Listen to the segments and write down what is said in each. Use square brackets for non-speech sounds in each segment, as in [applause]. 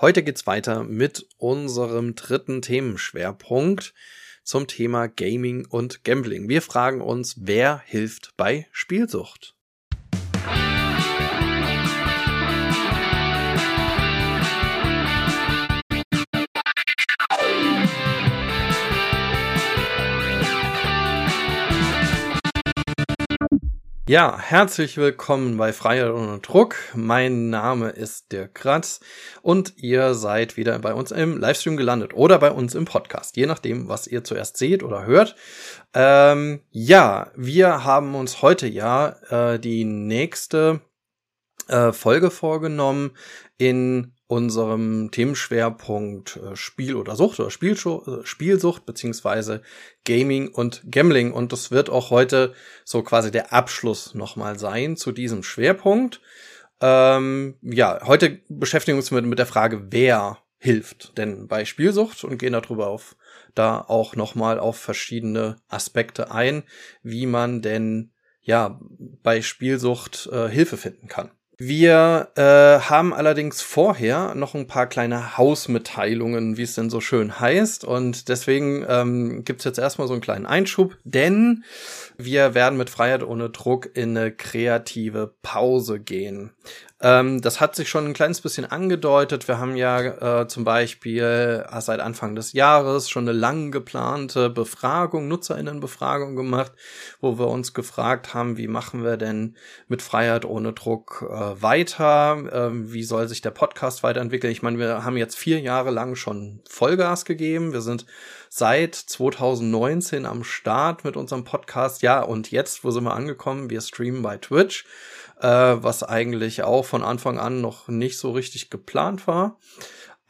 Heute geht's weiter mit unserem dritten Themenschwerpunkt zum Thema Gaming und Gambling. Wir fragen uns, wer hilft bei Spielsucht? Ja, herzlich willkommen bei Freiheit ohne Druck. Mein Name ist Dirk Kratz und ihr seid wieder bei uns im Livestream gelandet oder bei uns im Podcast, je nachdem, was ihr zuerst seht oder hört. Ähm, ja, wir haben uns heute ja äh, die nächste äh, Folge vorgenommen in unserem Themenschwerpunkt äh, Spiel oder Sucht oder äh, Spielsucht beziehungsweise Gaming und Gambling und das wird auch heute so quasi der Abschluss nochmal sein zu diesem Schwerpunkt. Ähm, ja, heute beschäftigen wir uns mit, mit der Frage, wer hilft denn bei Spielsucht und gehen darüber auf da auch nochmal auf verschiedene Aspekte ein, wie man denn ja bei Spielsucht äh, Hilfe finden kann. Wir äh, haben allerdings vorher noch ein paar kleine Hausmitteilungen, wie es denn so schön heißt. Und deswegen ähm, gibt jetzt erstmal so einen kleinen Einschub, denn wir werden mit Freiheit ohne Druck in eine kreative Pause gehen. Ähm, das hat sich schon ein kleines bisschen angedeutet. Wir haben ja äh, zum Beispiel äh, seit Anfang des Jahres schon eine lang geplante Befragung, Nutzerinnenbefragung gemacht, wo wir uns gefragt haben, wie machen wir denn mit Freiheit ohne Druck äh, weiter? Äh, wie soll sich der Podcast weiterentwickeln? Ich meine, wir haben jetzt vier Jahre lang schon Vollgas gegeben. Wir sind seit 2019 am Start mit unserem Podcast. Ja, und jetzt, wo sind wir angekommen? Wir streamen bei Twitch äh, was eigentlich auch von Anfang an noch nicht so richtig geplant war.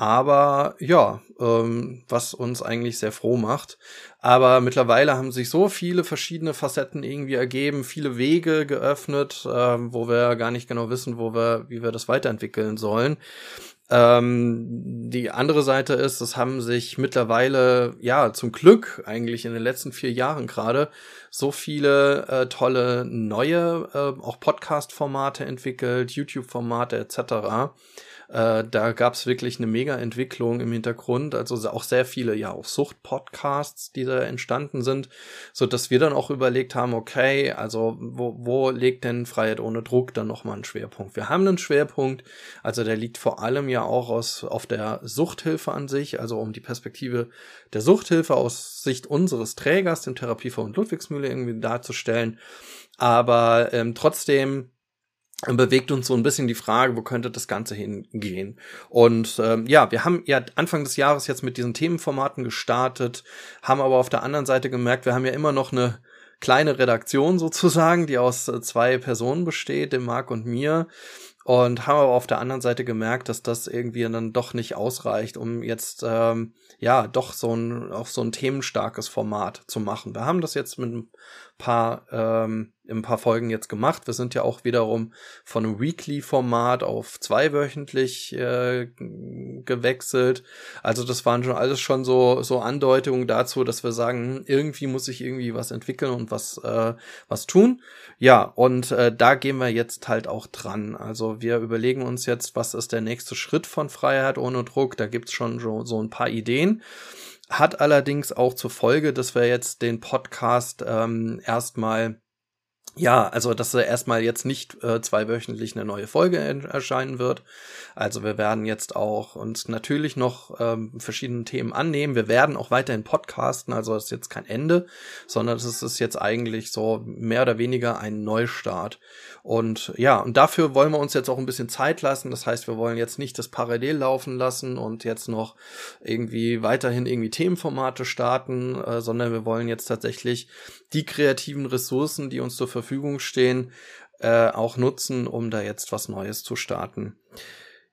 Aber ja, ähm, was uns eigentlich sehr froh macht. Aber mittlerweile haben sich so viele verschiedene Facetten irgendwie ergeben, viele Wege geöffnet, äh, wo wir gar nicht genau wissen, wo wir, wie wir das weiterentwickeln sollen. Ähm, die andere Seite ist, es haben sich mittlerweile, ja, zum Glück eigentlich in den letzten vier Jahren gerade so viele äh, tolle neue, äh, auch Podcast-Formate entwickelt, YouTube-Formate etc äh, da gab es wirklich eine Mega-Entwicklung im Hintergrund, also auch sehr viele ja auch Sucht-Podcasts, die da entstanden sind, so dass wir dann auch überlegt haben, okay, also wo, wo legt denn Freiheit ohne Druck dann nochmal einen Schwerpunkt? Wir haben einen Schwerpunkt, also der liegt vor allem ja auch aus, auf der Suchthilfe an sich, also um die Perspektive der Suchthilfe aus Sicht unseres Trägers, dem Therapiefonds Ludwigsmühle irgendwie darzustellen. Aber ähm, trotzdem bewegt uns so ein bisschen die Frage, wo könnte das Ganze hingehen? Und ähm, ja, wir haben ja Anfang des Jahres jetzt mit diesen Themenformaten gestartet, haben aber auf der anderen Seite gemerkt, wir haben ja immer noch eine kleine Redaktion sozusagen, die aus äh, zwei Personen besteht, dem Marc und mir. Und haben aber auf der anderen Seite gemerkt, dass das irgendwie dann doch nicht ausreicht, um jetzt ähm, ja doch so ein auch so ein themenstarkes Format zu machen. Wir haben das jetzt mit ein paar ähm, ein paar Folgen jetzt gemacht. Wir sind ja auch wiederum von einem Weekly-Format auf zweiwöchentlich äh, gewechselt. Also das waren schon alles schon so so Andeutungen dazu, dass wir sagen, hm, irgendwie muss sich irgendwie was entwickeln und was äh, was tun. Ja, und äh, da gehen wir jetzt halt auch dran. Also wir überlegen uns jetzt, was ist der nächste Schritt von Freiheit ohne Druck. Da gibt's schon so, so ein paar Ideen hat allerdings auch zur Folge, dass wir jetzt den Podcast ähm, erstmal ja, also dass er erstmal jetzt nicht äh, zweiwöchentlich eine neue Folge erscheinen wird. Also wir werden jetzt auch uns natürlich noch ähm, verschiedene Themen annehmen. Wir werden auch weiterhin podcasten, also das ist jetzt kein Ende, sondern es ist jetzt eigentlich so mehr oder weniger ein Neustart. Und ja, und dafür wollen wir uns jetzt auch ein bisschen Zeit lassen. Das heißt, wir wollen jetzt nicht das parallel laufen lassen und jetzt noch irgendwie weiterhin irgendwie Themenformate starten, äh, sondern wir wollen jetzt tatsächlich die kreativen Ressourcen, die uns zur Verfügung stehen, äh, auch nutzen, um da jetzt was Neues zu starten.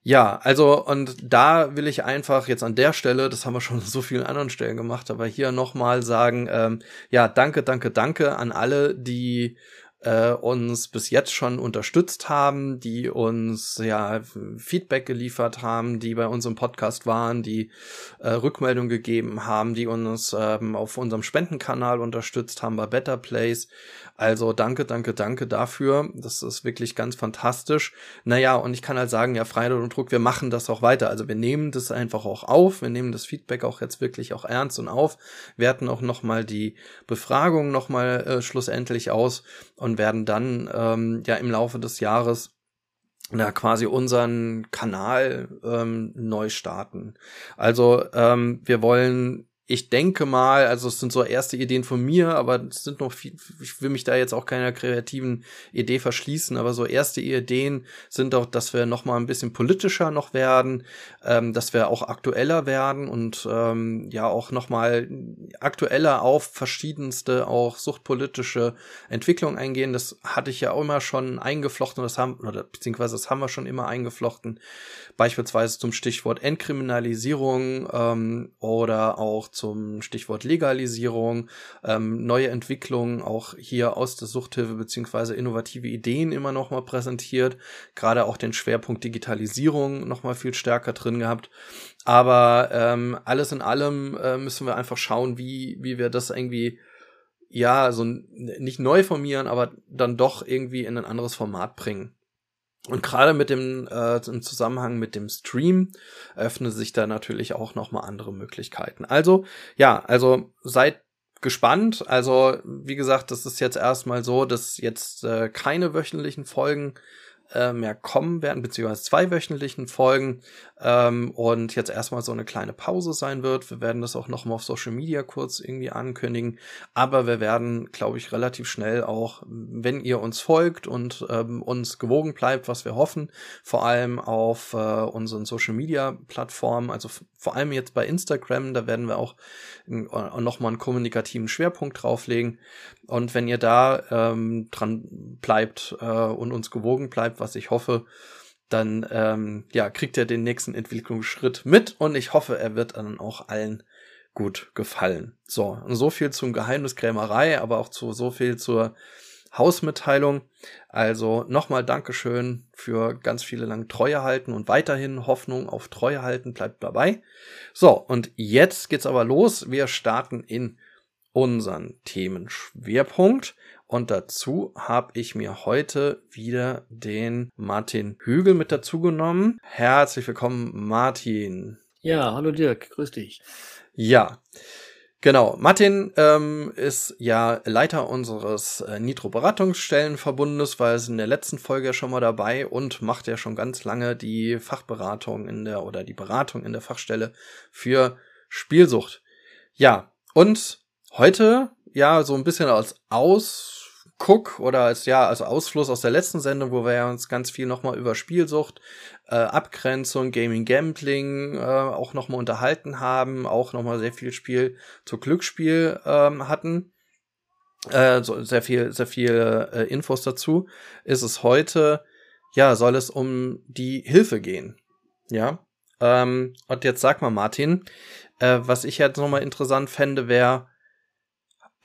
Ja, also und da will ich einfach jetzt an der Stelle, das haben wir schon an so vielen anderen Stellen gemacht, aber hier nochmal sagen, ähm, ja, danke, danke, danke an alle, die äh, uns bis jetzt schon unterstützt haben, die uns ja Feedback geliefert haben, die bei uns im Podcast waren, die äh, Rückmeldung gegeben haben, die uns ähm, auf unserem Spendenkanal unterstützt haben bei Better Place. Also danke, danke, danke dafür. Das ist wirklich ganz fantastisch. Naja, und ich kann halt sagen, ja, Freiheit und Druck, wir machen das auch weiter. Also wir nehmen das einfach auch auf. Wir nehmen das Feedback auch jetzt wirklich auch ernst und auf. Werten auch nochmal die Befragung nochmal äh, schlussendlich aus und werden dann ähm, ja im Laufe des Jahres na, quasi unseren Kanal ähm, neu starten. Also ähm, wir wollen ich denke mal, also es sind so erste Ideen von mir, aber es sind noch viel, ich will mich da jetzt auch keiner kreativen Idee verschließen, aber so erste Ideen sind auch, dass wir noch mal ein bisschen politischer noch werden, ähm, dass wir auch aktueller werden und ähm, ja auch noch mal aktueller auf verschiedenste auch suchtpolitische Entwicklungen eingehen. Das hatte ich ja auch immer schon eingeflochten, das haben oder beziehungsweise das haben wir schon immer eingeflochten, beispielsweise zum Stichwort Entkriminalisierung ähm, oder auch zum Stichwort Legalisierung, ähm, neue Entwicklungen auch hier aus der Suchthilfe beziehungsweise innovative Ideen immer noch mal präsentiert, gerade auch den Schwerpunkt Digitalisierung noch mal viel stärker drin gehabt. Aber ähm, alles in allem äh, müssen wir einfach schauen, wie wie wir das irgendwie ja, so nicht neu formieren, aber dann doch irgendwie in ein anderes Format bringen. Und gerade mit dem äh, im Zusammenhang mit dem Stream öffnen sich da natürlich auch noch mal andere Möglichkeiten. Also ja, also seid gespannt. Also wie gesagt, das ist jetzt erstmal so, dass jetzt äh, keine wöchentlichen Folgen äh, mehr kommen werden, beziehungsweise zwei wöchentlichen Folgen ähm, und jetzt erstmal so eine kleine Pause sein wird. Wir werden das auch noch mal auf Social Media kurz irgendwie ankündigen, aber wir werden, glaube ich, relativ schnell auch, wenn ihr uns folgt und ähm, uns gewogen bleibt, was wir hoffen, vor allem auf äh, unseren Social Media Plattformen, also vor allem jetzt bei Instagram, da werden wir auch äh, noch mal einen kommunikativen Schwerpunkt drauflegen. Und wenn ihr da ähm, dran bleibt äh, und uns gewogen bleibt, was ich hoffe, dann ähm, ja, kriegt ihr den nächsten Entwicklungsschritt mit und ich hoffe, er wird dann auch allen gut gefallen. So, und so viel zum Geheimniskrämerei, aber auch zu so viel zur Hausmitteilung. Also nochmal Dankeschön für ganz viele lang Treue halten und weiterhin Hoffnung auf Treue halten. Bleibt dabei. So, und jetzt geht's aber los. Wir starten in unseren Themenschwerpunkt. Und dazu habe ich mir heute wieder den Martin Hügel mit dazu genommen. Herzlich willkommen, Martin. Ja, hallo Dirk, grüß dich. Ja, genau. Martin ähm, ist ja Leiter unseres äh, Nitro-Beratungsstellenverbundes, war es in der letzten Folge schon mal dabei und macht ja schon ganz lange die Fachberatung in der oder die Beratung in der Fachstelle für Spielsucht. Ja, und heute ja so ein bisschen als Aus Guck oder als ja als Ausfluss aus der letzten Sendung, wo wir uns ganz viel nochmal über Spielsucht, äh, Abgrenzung, Gaming, Gambling äh, auch nochmal unterhalten haben, auch nochmal sehr viel Spiel zu Glücksspiel ähm, hatten, äh, so sehr viel sehr viel äh, Infos dazu. Ist es heute ja soll es um die Hilfe gehen, ja. Ähm, und jetzt sag mal Martin, äh, was ich jetzt nochmal interessant fände, wäre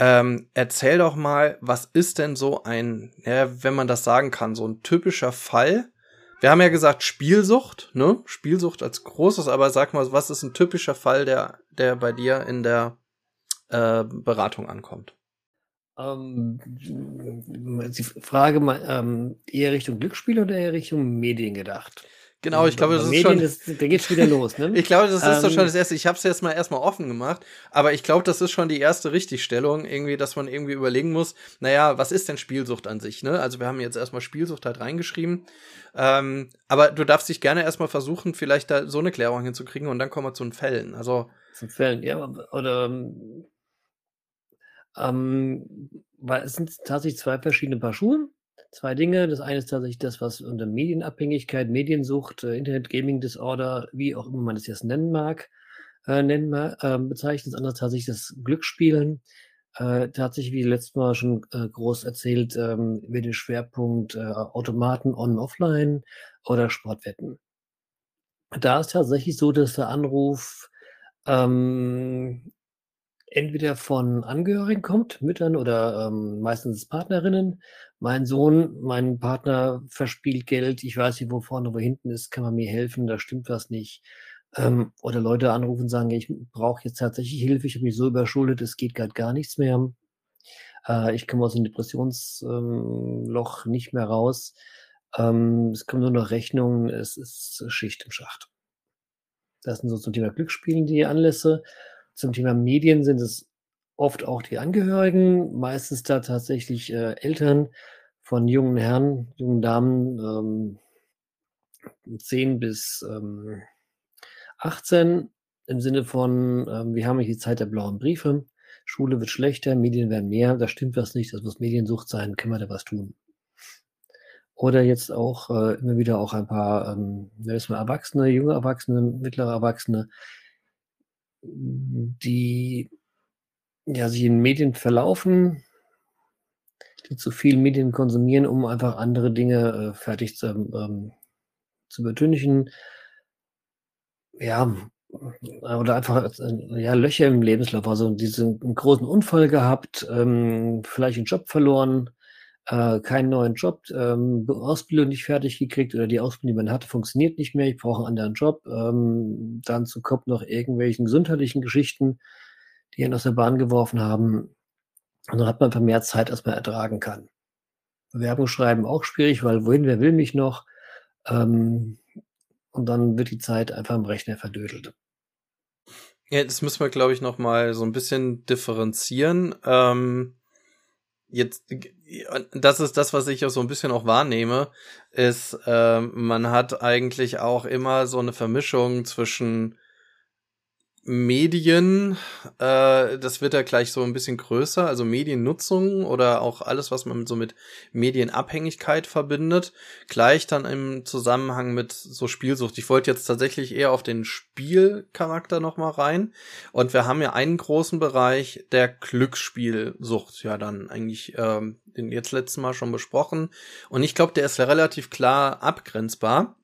ähm, erzähl doch mal, was ist denn so ein, ja, wenn man das sagen kann, so ein typischer Fall? Wir haben ja gesagt Spielsucht, ne? Spielsucht als großes, aber sag mal, was ist ein typischer Fall, der, der bei dir in der äh, Beratung ankommt? Ähm, die Frage ähm, eher Richtung Glücksspiel oder eher Richtung Medien gedacht? Genau, ich glaube, das ist schon. Ist, da geht's wieder los, ne? [laughs] ich glaube, das ist ähm, schon das erste. Ich habe es jetzt mal erstmal offen gemacht, aber ich glaube, das ist schon die erste Richtigstellung, irgendwie, dass man irgendwie überlegen muss, naja, was ist denn Spielsucht an sich, ne? Also wir haben jetzt erstmal Spielsucht halt reingeschrieben. Ähm, aber du darfst dich gerne erstmal versuchen, vielleicht da so eine Klärung hinzukriegen und dann kommen wir zu den Fällen. Also. Zu Fällen, ja, oder ähm, weil es sind tatsächlich zwei verschiedene Paar Schuhe zwei Dinge. Das eine ist tatsächlich das, was unter Medienabhängigkeit, Mediensucht, äh, Internet Gaming Disorder, wie auch immer man das jetzt nennen mag, äh, nennen äh, bezeichnet. Das andere ist tatsächlich das Glücksspielen. Äh, tatsächlich, wie letztes Mal schon äh, groß erzählt, ähm, mit dem Schwerpunkt äh, Automaten on offline oder Sportwetten. Da ist tatsächlich so, dass der Anruf ähm, entweder von Angehörigen kommt, Müttern oder ähm, meistens Partnerinnen, mein Sohn, mein Partner verspielt Geld, ich weiß nicht, wo vorne, wo hinten ist, kann man mir helfen, da stimmt was nicht. Ähm, oder Leute anrufen und sagen, ich brauche jetzt tatsächlich Hilfe, ich habe mich so überschuldet, es geht gerade gar nichts mehr. Äh, ich komme aus dem Depressionsloch ähm, nicht mehr raus. Ähm, es kommen nur noch Rechnungen, es ist Schicht im Schacht. Das sind so zum Thema Glücksspielen die Anlässe. Zum Thema Medien sind es oft auch die Angehörigen, meistens da tatsächlich äh, Eltern von jungen Herren, jungen Damen, ähm, 10 bis ähm, 18 im Sinne von, ähm, wir haben hier die Zeit der blauen Briefe, Schule wird schlechter, Medien werden mehr, da stimmt was nicht, das muss Mediensucht sein, können wir da was tun. Oder jetzt auch äh, immer wieder auch ein paar, ähm, Erwachsene, junge Erwachsene, mittlere Erwachsene, die ja, sich in Medien verlaufen, die zu viel Medien konsumieren, um einfach andere Dinge äh, fertig zu, ähm, zu übertünchen. Ja, oder einfach äh, ja, Löcher im Lebenslauf, also diesen großen Unfall gehabt, ähm, vielleicht einen Job verloren, äh, keinen neuen Job, ähm, Ausbildung nicht fertig gekriegt oder die Ausbildung, die man hatte, funktioniert nicht mehr, ich brauche einen anderen Job. Ähm, dann zu Kopf noch irgendwelchen gesundheitlichen Geschichten, die ihn aus der Bahn geworfen haben. Und dann hat man mehr Zeit, als man ertragen kann. Bewerbung schreiben auch schwierig, weil wohin, wer will mich noch? Ähm, und dann wird die Zeit einfach im Rechner verdödelt. Ja, das müssen wir, glaube ich, noch mal so ein bisschen differenzieren. Ähm, jetzt, das ist das, was ich auch so ein bisschen auch wahrnehme, ist, äh, man hat eigentlich auch immer so eine Vermischung zwischen Medien, äh, das wird ja gleich so ein bisschen größer, also Mediennutzung oder auch alles, was man so mit Medienabhängigkeit verbindet, gleich dann im Zusammenhang mit so Spielsucht. Ich wollte jetzt tatsächlich eher auf den Spielcharakter nochmal rein. Und wir haben ja einen großen Bereich der Glücksspielsucht, ja dann eigentlich ähm, den jetzt letzten Mal schon besprochen. Und ich glaube, der ist relativ klar abgrenzbar.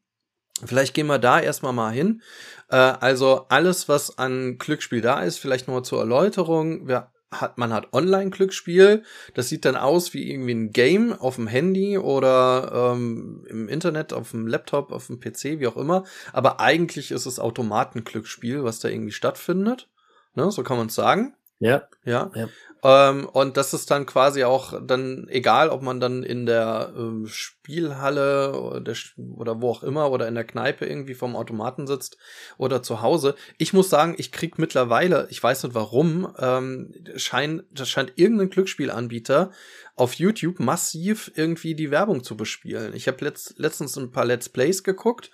Vielleicht gehen wir da erstmal mal hin. Äh, also alles, was an Glücksspiel da ist, vielleicht nur zur Erläuterung. Wir hat, man hat Online-Glücksspiel. Das sieht dann aus wie irgendwie ein Game auf dem Handy oder ähm, im Internet, auf dem Laptop, auf dem PC, wie auch immer. Aber eigentlich ist es Automatenglücksspiel, was da irgendwie stattfindet. Ne, so kann man es sagen. Ja. Ja. ja. Ähm, und das ist dann quasi auch dann egal, ob man dann in der äh, Spielhalle oder, oder wo auch immer oder in der Kneipe irgendwie vom Automaten sitzt oder zu Hause. Ich muss sagen, ich krieg mittlerweile, ich weiß nicht warum, ähm, scheint, das scheint irgendein Glücksspielanbieter auf YouTube massiv irgendwie die Werbung zu bespielen. Ich habe letzt, letztens ein paar Let's Plays geguckt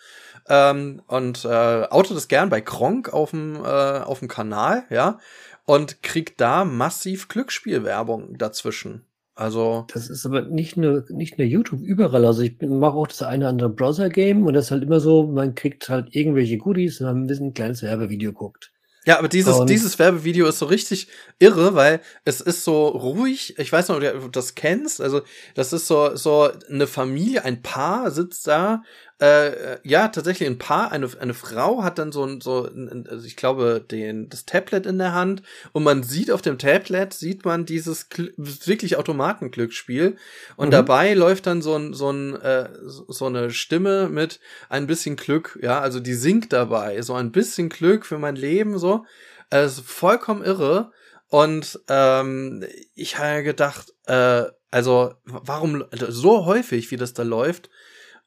ähm, und äh, auto das gern bei Kronk auf dem äh, auf dem Kanal, ja und kriegt da massiv Glücksspielwerbung dazwischen. Also. Das ist aber nicht nur, nicht nur YouTube, überall. Also ich mache auch das eine oder andere Browser-Game und das ist halt immer so, man kriegt halt irgendwelche Goodies, wenn man ein kleines Werbevideo guckt. Ja, aber dieses, und dieses Werbevideo ist so richtig irre, weil es ist so ruhig. Ich weiß nicht, ob du das kennst. Also, das ist so, so eine Familie, ein Paar sitzt da äh, ja, tatsächlich ein Paar, eine, eine Frau hat dann so ein, so, ein, also ich glaube, den, das Tablet in der Hand und man sieht auf dem Tablet, sieht man dieses wirklich Automatenglücksspiel und mhm. dabei läuft dann so ein, so ein, äh, so eine Stimme mit ein bisschen Glück, ja, also die singt dabei, so ein bisschen Glück für mein Leben, so, äh, vollkommen irre und ähm, ich habe gedacht, äh, also warum so häufig, wie das da läuft,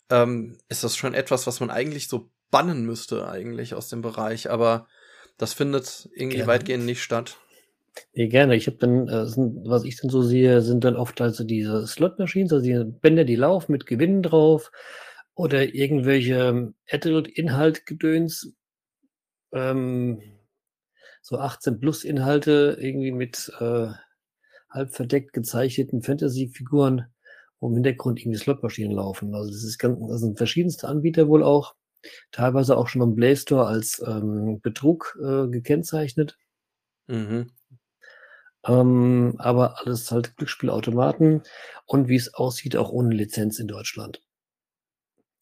ähm, ist das schon etwas, was man eigentlich so bannen müsste, eigentlich aus dem Bereich. Aber das findet irgendwie gerne. weitgehend nicht statt. Nee, gerne. Ich habe dann, äh, sind, was ich dann so sehe, sind dann oft also diese Slot-Machines, also die Bänder, die laufen mit Gewinnen drauf oder irgendwelche ähm, Adult-Inhalt-Gedöns, ähm, so 18 plus Inhalte irgendwie mit äh, halb verdeckt gezeichneten Fantasy-Figuren wo im Hintergrund irgendwie Slotmaschinen laufen. Also das ist ganz, das sind verschiedenste Anbieter wohl auch, teilweise auch schon am Play Store als ähm, Betrug äh, gekennzeichnet. Mhm. Ähm, aber alles halt Glücksspielautomaten und wie es aussieht, auch ohne Lizenz in Deutschland.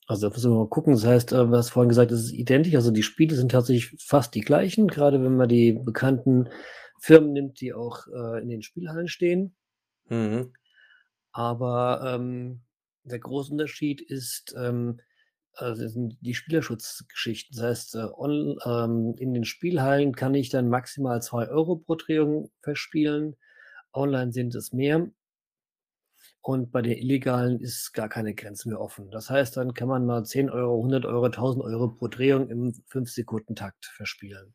Also da müssen wir mal gucken. Das heißt, äh, was vorhin gesagt, es ist identisch. Also die Spiele sind tatsächlich fast die gleichen, gerade wenn man die bekannten Firmen nimmt, die auch äh, in den Spielhallen stehen. Mhm. Aber ähm, der große Unterschied ist, ähm, also sind die Spielerschutzgeschichten. Das heißt, äh, on, ähm, in den Spielhallen kann ich dann maximal 2 Euro pro Drehung verspielen. Online sind es mehr. Und bei den illegalen ist gar keine Grenze mehr offen. Das heißt, dann kann man mal 10 Euro, 100 Euro, 1000 Euro pro Drehung im 5-Sekunden-Takt verspielen.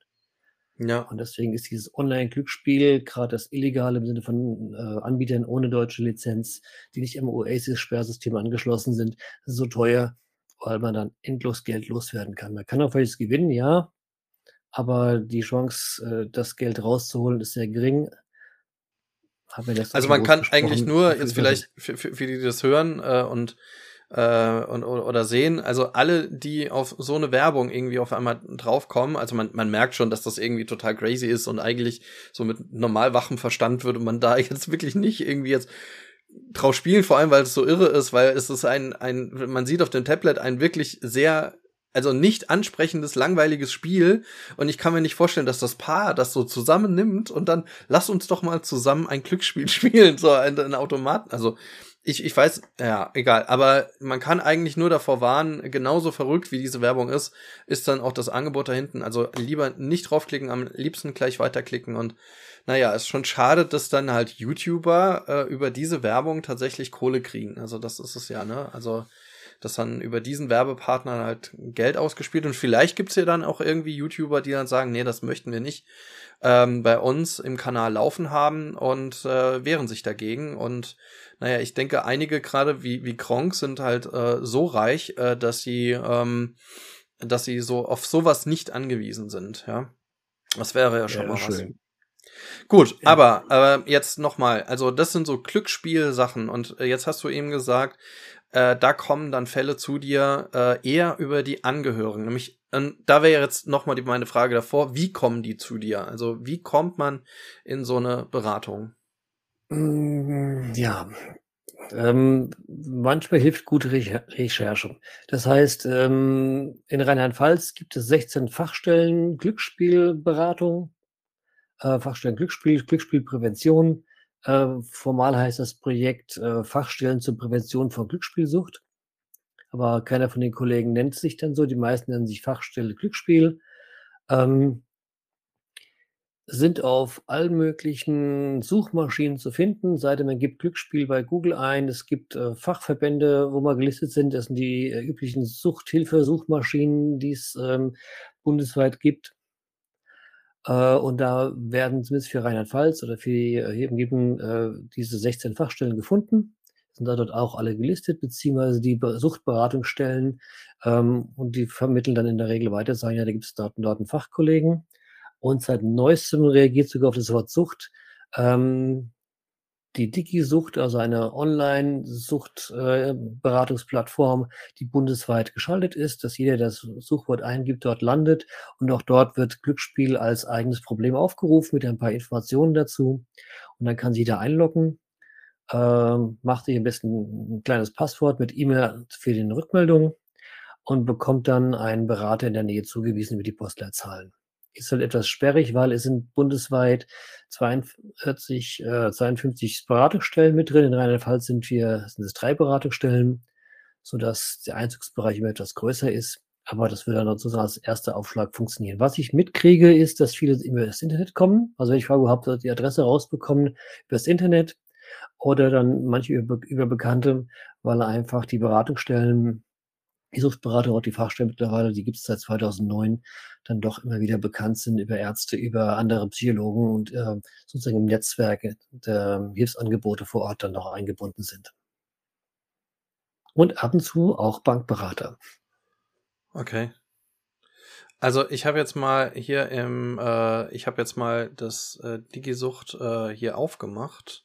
Ja. Und deswegen ist dieses Online-Glücksspiel, gerade das Illegale im Sinne von äh, Anbietern ohne deutsche Lizenz, die nicht im Oasis-Sperrsystem angeschlossen sind, so teuer, weil man dann endlos Geld loswerden kann. Man kann auch welches gewinnen, ja, aber die Chance, äh, das Geld rauszuholen, ist sehr gering. also man kann eigentlich nur, jetzt vielleicht für, für, für die, die das hören äh, und äh, und, oder sehen. Also alle, die auf so eine Werbung irgendwie auf einmal draufkommen, also man, man merkt schon, dass das irgendwie total crazy ist und eigentlich so mit normal wachem Verstand würde man da [laughs] jetzt wirklich nicht irgendwie jetzt drauf spielen, vor allem weil es so irre ist, weil es ist ein, ein, man sieht auf dem Tablet ein wirklich sehr also nicht ansprechendes, langweiliges Spiel. Und ich kann mir nicht vorstellen, dass das Paar das so zusammennimmt und dann lass uns doch mal zusammen ein Glücksspiel [laughs] spielen, so ein, ein Automaten. Also ich, ich weiß, ja, egal. Aber man kann eigentlich nur davor warnen, genauso verrückt wie diese Werbung ist, ist dann auch das Angebot da hinten. Also lieber nicht draufklicken, am liebsten gleich weiterklicken. Und naja, ist schon schade, dass dann halt YouTuber äh, über diese Werbung tatsächlich Kohle kriegen. Also das ist es ja, ne? Also dass dann über diesen Werbepartner halt Geld ausgespielt und vielleicht gibt's ja dann auch irgendwie YouTuber, die dann sagen, nee, das möchten wir nicht ähm, bei uns im Kanal laufen haben und äh, wehren sich dagegen. Und naja, ich denke, einige gerade wie, wie Kronk sind halt äh, so reich, äh, dass sie, ähm, dass sie so auf sowas nicht angewiesen sind, ja. Das wäre ja schon ja, mal schön. was. Gut, ja. aber, aber jetzt nochmal, also das sind so Glücksspielsachen und äh, jetzt hast du eben gesagt, äh, da kommen dann Fälle zu dir äh, eher über die Angehörigen. Nämlich, äh, da wäre jetzt nochmal meine Frage davor, wie kommen die zu dir? Also wie kommt man in so eine Beratung? Mm, ja, ähm, manchmal hilft gute Re Recherche. Das heißt, ähm, in Rheinland-Pfalz gibt es 16 Fachstellen Glücksspielberatung, äh, Fachstellen Glücksspiel, Glücksspielprävention, äh, formal heißt das Projekt äh, Fachstellen zur Prävention von Glücksspielsucht. Aber keiner von den Kollegen nennt sich dann so. Die meisten nennen sich Fachstelle Glücksspiel. Ähm, sind auf allen möglichen Suchmaschinen zu finden. Seitdem man gibt Glücksspiel bei Google ein. Es gibt äh, Fachverbände, wo wir gelistet sind. Das sind die äh, üblichen Suchthilfe-Suchmaschinen, die es ähm, bundesweit gibt. Äh, und da werden zumindest für Rheinland-Pfalz oder für die äh, eben äh, diese 16 Fachstellen gefunden. Sind da dort auch alle gelistet, beziehungsweise die Suchtberatungsstellen ähm, und die vermitteln dann in der Regel weiter, sagen ja, da gibt es dort dort einen Fachkollegen. Und seit neuestem reagiert sogar auf das Wort Sucht ähm, die Digi-Sucht, also eine Online-Suchtberatungsplattform, äh, die bundesweit geschaltet ist, dass jeder das Suchwort eingibt, dort landet. Und auch dort wird Glücksspiel als eigenes Problem aufgerufen mit ein paar Informationen dazu. Und dann kann sich da einloggen, äh, macht sich am besten ein kleines Passwort mit E-Mail für den Rückmeldungen und bekommt dann einen Berater in der Nähe zugewiesen über die Postleitzahlen ist halt etwas sperrig, weil es sind bundesweit 42, äh, 52 Beratungsstellen mit drin. In Rheinland-Pfalz sind wir, sind es drei Beratungsstellen, sodass der Einzugsbereich immer etwas größer ist. Aber das würde dann sozusagen als erster Aufschlag funktionieren. Was ich mitkriege, ist, dass viele über das Internet kommen. Also wenn ich frage, überhaupt die Adresse rausbekommen über das Internet oder dann manche über, über Bekannte, weil einfach die Beratungsstellen die Suchtberater, auch die Fachstellen mittlerweile, die gibt es seit 2009, dann doch immer wieder bekannt sind über Ärzte, über andere Psychologen und äh, sozusagen im Netzwerk der Hilfsangebote vor Ort dann noch eingebunden sind. Und ab und zu auch Bankberater. Okay. Also ich habe jetzt mal hier im, äh, ich habe jetzt mal das äh, Digisucht äh, hier aufgemacht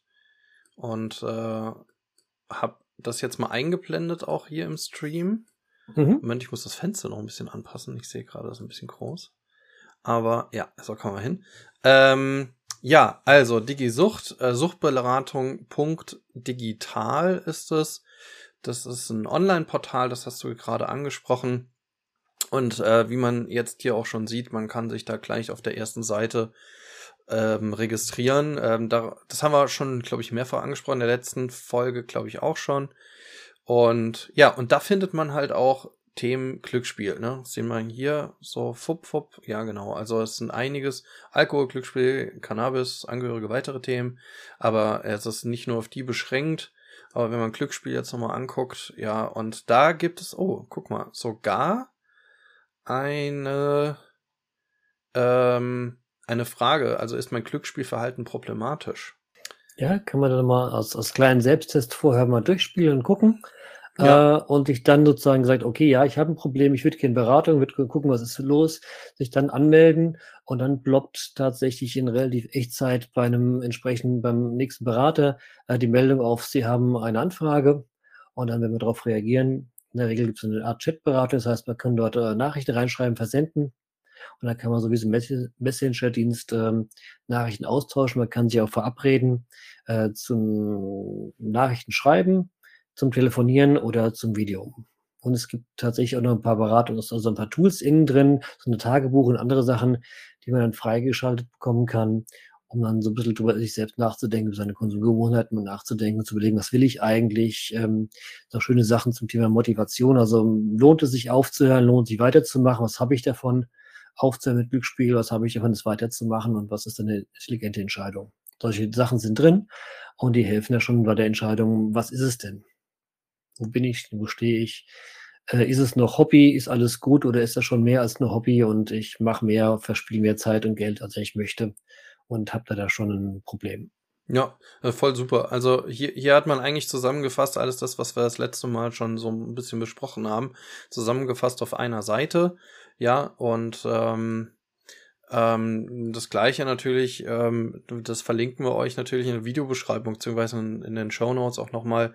und äh, habe das jetzt mal eingeblendet auch hier im Stream. Mhm. Moment, ich muss das Fenster noch ein bisschen anpassen. Ich sehe gerade, das ist ein bisschen groß. Aber ja, so kommen wir hin. Ähm, ja, also Digisucht, äh, Suchtberatung.digital ist es. Das ist ein Online-Portal, das hast du gerade angesprochen. Und äh, wie man jetzt hier auch schon sieht, man kann sich da gleich auf der ersten Seite ähm, registrieren. Ähm, da, das haben wir schon, glaube ich, mehrfach angesprochen, in der letzten Folge, glaube ich, auch schon. Und ja, und da findet man halt auch Themen Glücksspiel, ne? Sehen wir hier so fupp fupp, ja genau. Also es sind einiges Alkohol, Glücksspiel, Cannabis, angehörige weitere Themen, aber es ist nicht nur auf die beschränkt. Aber wenn man Glücksspiel jetzt nochmal anguckt, ja, und da gibt es, oh, guck mal, sogar eine ähm, eine Frage. Also ist mein Glücksspielverhalten problematisch? Ja, kann man dann mal als, als kleinen Selbsttest vorher mal durchspielen und gucken. Ja. Äh, und ich dann sozusagen gesagt, okay, ja, ich habe ein Problem, ich würde gerne Beratung, würde gucken, was ist los, sich dann anmelden und dann ploppt tatsächlich in relativ Echtzeit bei einem entsprechenden, beim nächsten Berater äh, die Meldung auf, Sie haben eine Anfrage und dann, wenn wir darauf reagieren, in der Regel gibt es eine Art Chatberatung, das heißt, man kann dort äh, Nachrichten reinschreiben, versenden und dann kann man sowieso im Messenger-Dienst ähm, Nachrichten austauschen. Man kann sich auch verabreden äh, zum Nachrichten schreiben, zum Telefonieren oder zum Video. Und es gibt tatsächlich auch noch ein paar Beratungen, also ein paar Tools innen drin, so ein Tagebuch und andere Sachen, die man dann freigeschaltet bekommen kann, um dann so ein bisschen drüber sich selbst nachzudenken, über seine Konsumgewohnheiten und nachzudenken, zu überlegen, was will ich eigentlich? Ähm, so schöne Sachen zum Thema Motivation. Also lohnt es sich aufzuhören, lohnt sich weiterzumachen, was habe ich davon? aufzuhören mit Glücksspiel, was habe ich davon, das weiterzumachen und was ist eine intelligente Entscheidung. Solche Sachen sind drin und die helfen ja schon bei der Entscheidung, was ist es denn? Wo bin ich? Wo stehe ich? Äh, ist es noch Hobby? Ist alles gut oder ist das schon mehr als nur Hobby und ich mache mehr, verspiele mehr Zeit und Geld, als ich möchte und habe da, da schon ein Problem? Ja, äh, voll super. Also hier, hier hat man eigentlich zusammengefasst alles das, was wir das letzte Mal schon so ein bisschen besprochen haben, zusammengefasst auf einer Seite. Ja, und ähm, ähm, das gleiche natürlich, ähm, das verlinken wir euch natürlich in der Videobeschreibung, beziehungsweise in, in den Show Notes auch nochmal,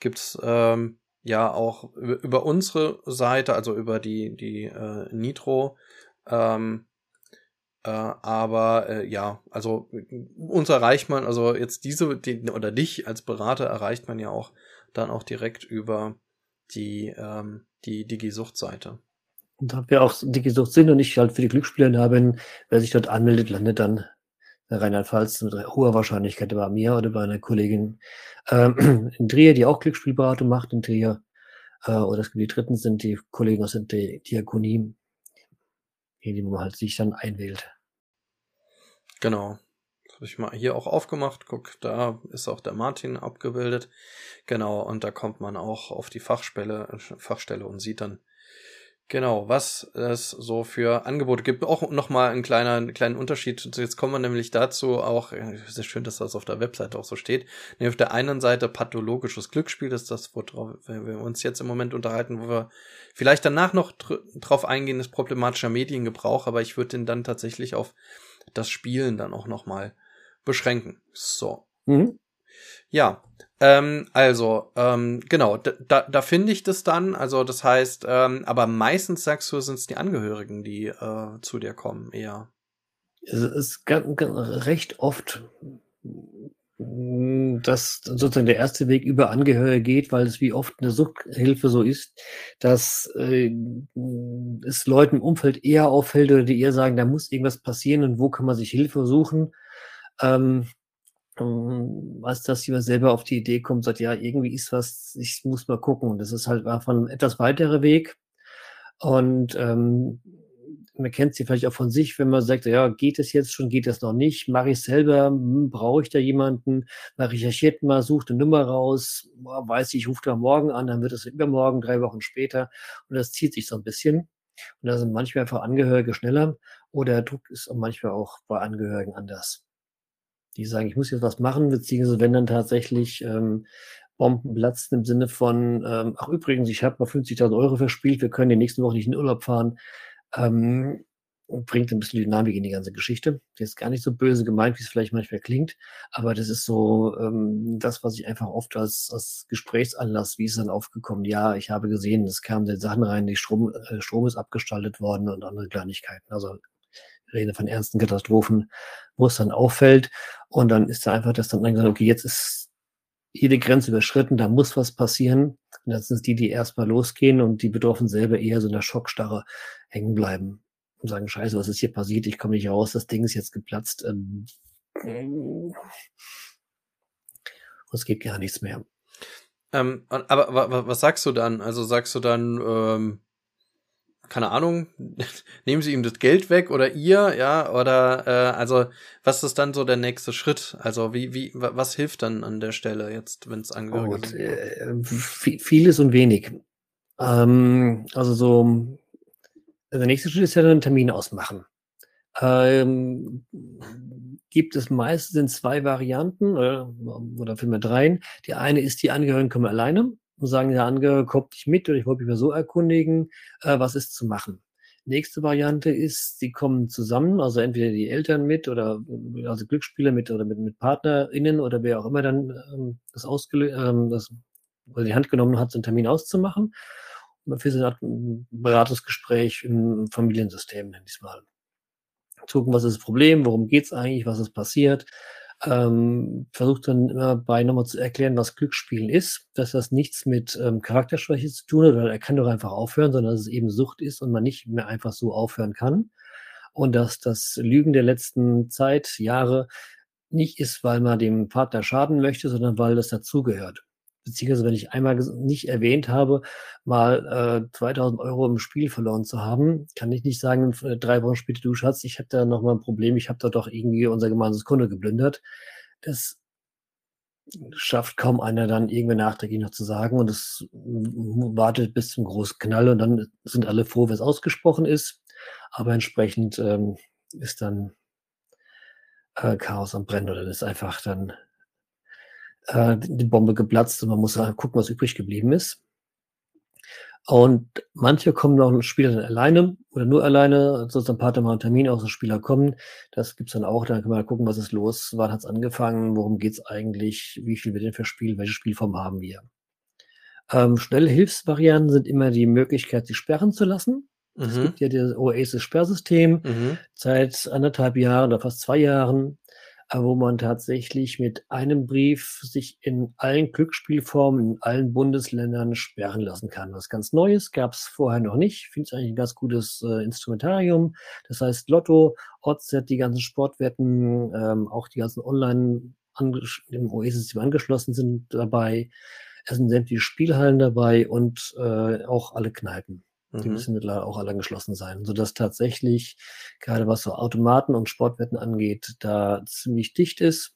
gibt's ähm, ja auch über, über unsere Seite, also über die, die äh, Nitro, ähm, äh, aber äh, ja, also uns erreicht man, also jetzt diese die, oder dich als Berater erreicht man ja auch dann auch direkt über die, ähm, die Digi-Sucht-Seite. Und da wir auch Digi-Sucht sind und ich halt für die Glücksspieler haben, wer sich dort anmeldet, landet dann in Rheinland-Pfalz mit hoher Wahrscheinlichkeit bei mir oder bei einer Kollegin ähm, [clears throat] in Trier, die auch Glücksspielberatung macht in Trier. Äh, oder es gibt die dritten sind die Kollegen aus der Diakonie, die man halt sich dann einwählt. Genau. Das habe ich mal hier auch aufgemacht. Guck, da ist auch der Martin abgebildet. Genau, und da kommt man auch auf die Fachstelle, Fachstelle und sieht dann Genau, was es so für Angebote gibt. Auch nochmal ein kleiner, einen kleinen Unterschied. Jetzt kommen wir nämlich dazu auch, es ist schön, dass das auf der Webseite auch so steht. Nämlich auf der einen Seite pathologisches Glücksspiel, das ist das, worauf wir uns jetzt im Moment unterhalten, wo wir vielleicht danach noch drauf eingehen, ist problematischer Mediengebrauch, aber ich würde den dann tatsächlich auf das Spielen dann auch nochmal beschränken. So. Mhm. Ja, ähm, also, ähm, genau, da, da finde ich das dann. Also, das heißt, ähm, aber meistens sagst du, sind es die Angehörigen, die äh, zu dir kommen, eher. Es ist ganz, ganz recht oft, dass sozusagen der erste Weg über Angehörige geht, weil es wie oft eine Suchthilfe so ist, dass äh, es Leuten im Umfeld eher auffällt oder die eher sagen, da muss irgendwas passieren und wo kann man sich Hilfe suchen. Ähm, was, dass jemand selber auf die Idee kommt, sagt, ja, irgendwie ist was, ich muss mal gucken. Das ist halt einfach ein etwas weiterer Weg. Und ähm, man kennt sie vielleicht auch von sich, wenn man sagt, ja, geht es jetzt schon, geht es noch nicht, mache ich selber, hm, brauche ich da jemanden, man recherchiert mal, sucht eine Nummer raus, weiß ich, ich rufe da morgen an, dann wird es übermorgen, drei Wochen später und das zieht sich so ein bisschen. Und da sind manchmal einfach Angehörige schneller oder der Druck ist manchmal auch bei Angehörigen anders die sagen, ich muss jetzt was machen, beziehungsweise wenn dann tatsächlich ähm, Bomben platzen im Sinne von, ähm, ach übrigens, ich habe mal 50.000 Euro verspielt, wir können die nächsten Woche nicht in Urlaub fahren, ähm, bringt ein bisschen Dynamik in die ganze Geschichte. Die ist gar nicht so böse gemeint, wie es vielleicht manchmal klingt, aber das ist so ähm, das, was ich einfach oft als, als Gesprächsanlass, wie ist dann aufgekommen? Ja, ich habe gesehen, es kamen Sachen rein, die Strom, äh, Strom ist abgestaltet worden und andere Kleinigkeiten. Also rede von ernsten Katastrophen, wo es dann auffällt. Und dann ist da einfach das dann gesagt, okay, jetzt ist jede Grenze überschritten, da muss was passieren. Und das sind die, die erstmal losgehen und die Betroffenen selber eher so in der Schockstarre hängen bleiben und sagen, scheiße, was ist hier passiert? Ich komme nicht raus, das Ding ist jetzt geplatzt. Ähm, es geht gar nichts mehr. Ähm, aber was sagst du dann? Also sagst du dann, ähm, keine Ahnung, [laughs] nehmen sie ihm das Geld weg oder ihr, ja, oder äh, also was ist dann so der nächste Schritt? Also wie, wie, was hilft dann an der Stelle jetzt, wenn es Angehörige oh, sind? Äh, vieles und wenig. Ähm, also so, der nächste Schritt ist ja dann einen Termin ausmachen. Ähm, gibt es meistens in zwei Varianten oder, oder vielmehr dreien. Die eine ist, die Angehörigen kommen alleine und sagen, der Angehörige kommt mit oder ich wollte mich mal so erkundigen, äh, was ist zu machen. Nächste Variante ist, sie kommen zusammen, also entweder die Eltern mit oder also Glücksspieler mit oder mit, mit PartnerInnen oder wer auch immer dann ähm, das ausgelöst, ähm, das oder die Hand genommen hat, so einen Termin auszumachen. Und man für so ein Beratungsgespräch im Familiensystem, nenne ich es mal. Gucken, was ist das Problem, worum geht's eigentlich, was ist passiert, ähm, versucht dann immer bei nochmal zu erklären, was Glücksspielen ist, dass das nichts mit ähm, Charakterschwäche zu tun hat, oder er kann doch einfach aufhören, sondern dass es eben Sucht ist und man nicht mehr einfach so aufhören kann. Und dass das Lügen der letzten Zeit, Jahre, nicht ist, weil man dem Partner schaden möchte, sondern weil das dazugehört beziehungsweise wenn ich einmal nicht erwähnt habe, mal äh, 2000 Euro im Spiel verloren zu haben, kann ich nicht sagen, äh, drei Wochen später, du Schatz, ich habe da noch mal ein Problem, ich habe da doch irgendwie unser gemeinsames Kunde geplündert. Das schafft kaum einer dann irgendwie nachträglich noch zu sagen und es wartet bis zum großen Knall und dann sind alle froh, wenn es ausgesprochen ist, aber entsprechend ähm, ist dann äh, Chaos am Brennen oder ist einfach dann äh, die Bombe geplatzt und man muss halt gucken, was übrig geblieben ist. Und manche kommen noch Spieler dann alleine oder nur alleine, sonst ein paar Mal einen Termin aus dem Spieler kommen. Das gibt's dann auch, dann kann man gucken, was ist los, wann hat's angefangen, worum geht's eigentlich, wie viel wird denn für Spiel, welche Spielform haben wir. Ähm, schnelle Hilfsvarianten sind immer die Möglichkeit, sie sperren zu lassen. Mhm. Es gibt ja das Oasis-Sperrsystem mhm. seit anderthalb Jahren oder fast zwei Jahren wo man tatsächlich mit einem Brief sich in allen Glücksspielformen, in allen Bundesländern sperren lassen kann. Was ganz Neues gab es vorher noch nicht. Finde ich eigentlich ein ganz gutes äh, Instrumentarium. Das heißt Lotto, Oddset, die ganzen Sportwetten, ähm, auch die ganzen Online im OE-System angeschlossen sind dabei. Es sind sämtliche Spielhallen dabei und äh, auch alle Kneipen. Die mhm. müssen mittlerweile auch alle geschlossen sein, sodass tatsächlich, gerade was so Automaten und Sportwetten angeht, da ziemlich dicht ist.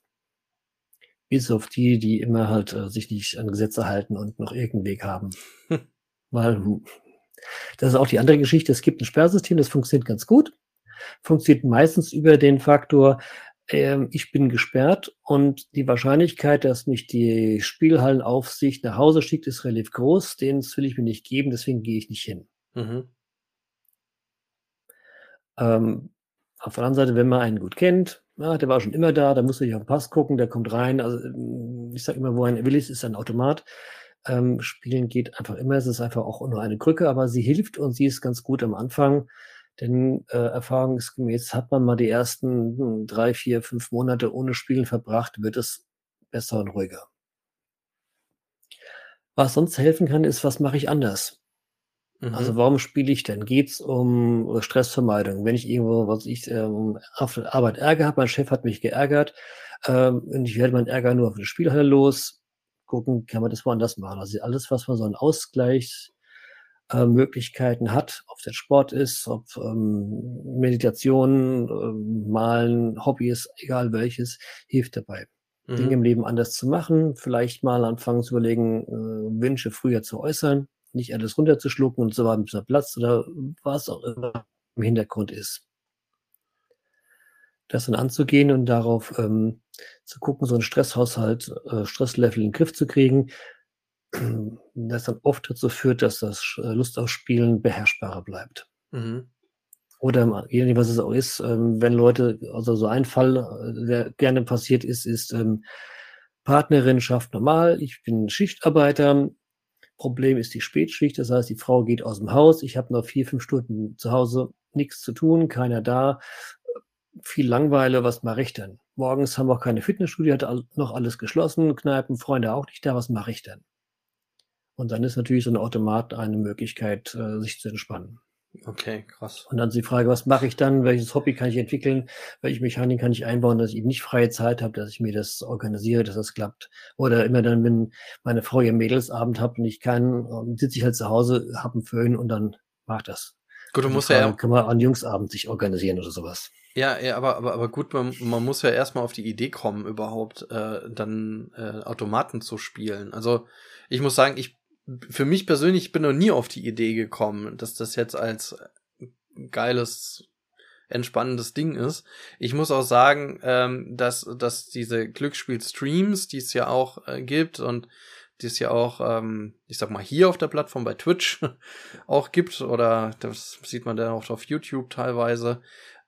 Bis auf die, die immer halt äh, sich nicht an Gesetze halten und noch irgendeinen Weg haben. Weil das ist auch die andere Geschichte. Es gibt ein Sperrsystem, das funktioniert ganz gut. Funktioniert meistens über den Faktor, äh, ich bin gesperrt und die Wahrscheinlichkeit, dass mich die Spielhallenaufsicht nach Hause schickt, ist relativ groß. Den will ich mir nicht geben, deswegen gehe ich nicht hin. Mhm. Ähm, auf der anderen Seite, wenn man einen gut kennt, ja, der war schon immer da, da muss ich auf den Pass gucken, der kommt rein. Also ähm, ich sage immer, wo ein Will ist, ist ein Automat. Ähm, Spielen geht einfach immer, es ist einfach auch nur eine Krücke, aber sie hilft und sie ist ganz gut am Anfang. Denn äh, erfahrungsgemäß hat man mal die ersten hm, drei, vier, fünf Monate ohne Spielen verbracht, wird es besser und ruhiger. Was sonst helfen kann, ist, was mache ich anders? Also, mhm. Also warum spiele ich denn? Geht's um Stressvermeidung? Wenn ich irgendwo, was ich ähm, auf der Arbeit Ärger habe, mein Chef hat mich geärgert ähm, und ich werde meinen Ärger nur auf die Spielhalle los, gucken, kann man das woanders machen. Also alles, was man so einen Ausgleich äh, hat, ob es jetzt Sport ist, ob ähm, Meditation, äh, Malen, Hobbys, egal welches, hilft dabei. Mhm. Dinge im Leben anders zu machen, vielleicht mal anfangen zu überlegen, äh, Wünsche früher zu äußern, nicht alles runterzuschlucken und so weiter, bis er platzt oder was auch immer im Hintergrund ist. Das dann anzugehen und darauf ähm, zu gucken, so einen Stresshaushalt, äh, Stresslevel in den Griff zu kriegen, [clears throat] das dann oft dazu führt, dass das äh, Lust auf Spielen beherrschbarer bleibt. Mhm. Oder je nachdem, was es auch ist, ähm, wenn Leute, also so ein Fall, äh, der gerne passiert ist, ist ähm, Partnerin schafft normal, ich bin Schichtarbeiter, Problem ist die Spätschicht, das heißt, die Frau geht aus dem Haus, ich habe noch vier, fünf Stunden zu Hause, nichts zu tun, keiner da, viel Langweile, was mache ich denn? morgens haben wir auch keine Fitnessstudio, hat noch alles geschlossen, Kneipen, Freunde auch nicht da, was mache ich denn? Und dann ist natürlich so ein Automat eine Möglichkeit, äh, sich zu entspannen. Okay, krass. Und dann ist die Frage, was mache ich dann? Welches Hobby kann ich entwickeln? Welche Mechanik kann ich einbauen, dass ich eben nicht freie Zeit habe, dass ich mir das organisiere, dass das klappt? Oder immer dann, wenn meine Frau ihr Mädelsabend hat und ich kann, sitze ich halt zu Hause, habe einen Föhn und dann macht das. Gut, du musst ja. Kann man an Jungsabend sich organisieren oder sowas. Ja, ja, aber, aber, aber gut, man, man muss ja erstmal auf die Idee kommen, überhaupt äh, dann äh, Automaten zu spielen. Also ich muss sagen, ich für mich persönlich bin noch nie auf die Idee gekommen, dass das jetzt als geiles, entspannendes Ding ist. Ich muss auch sagen, ähm, dass, dass diese Glücksspiel-Streams, die es ja auch äh, gibt und die es ja auch, ähm, ich sag mal, hier auf der Plattform bei Twitch [laughs] auch gibt, oder das sieht man dann auch auf YouTube teilweise,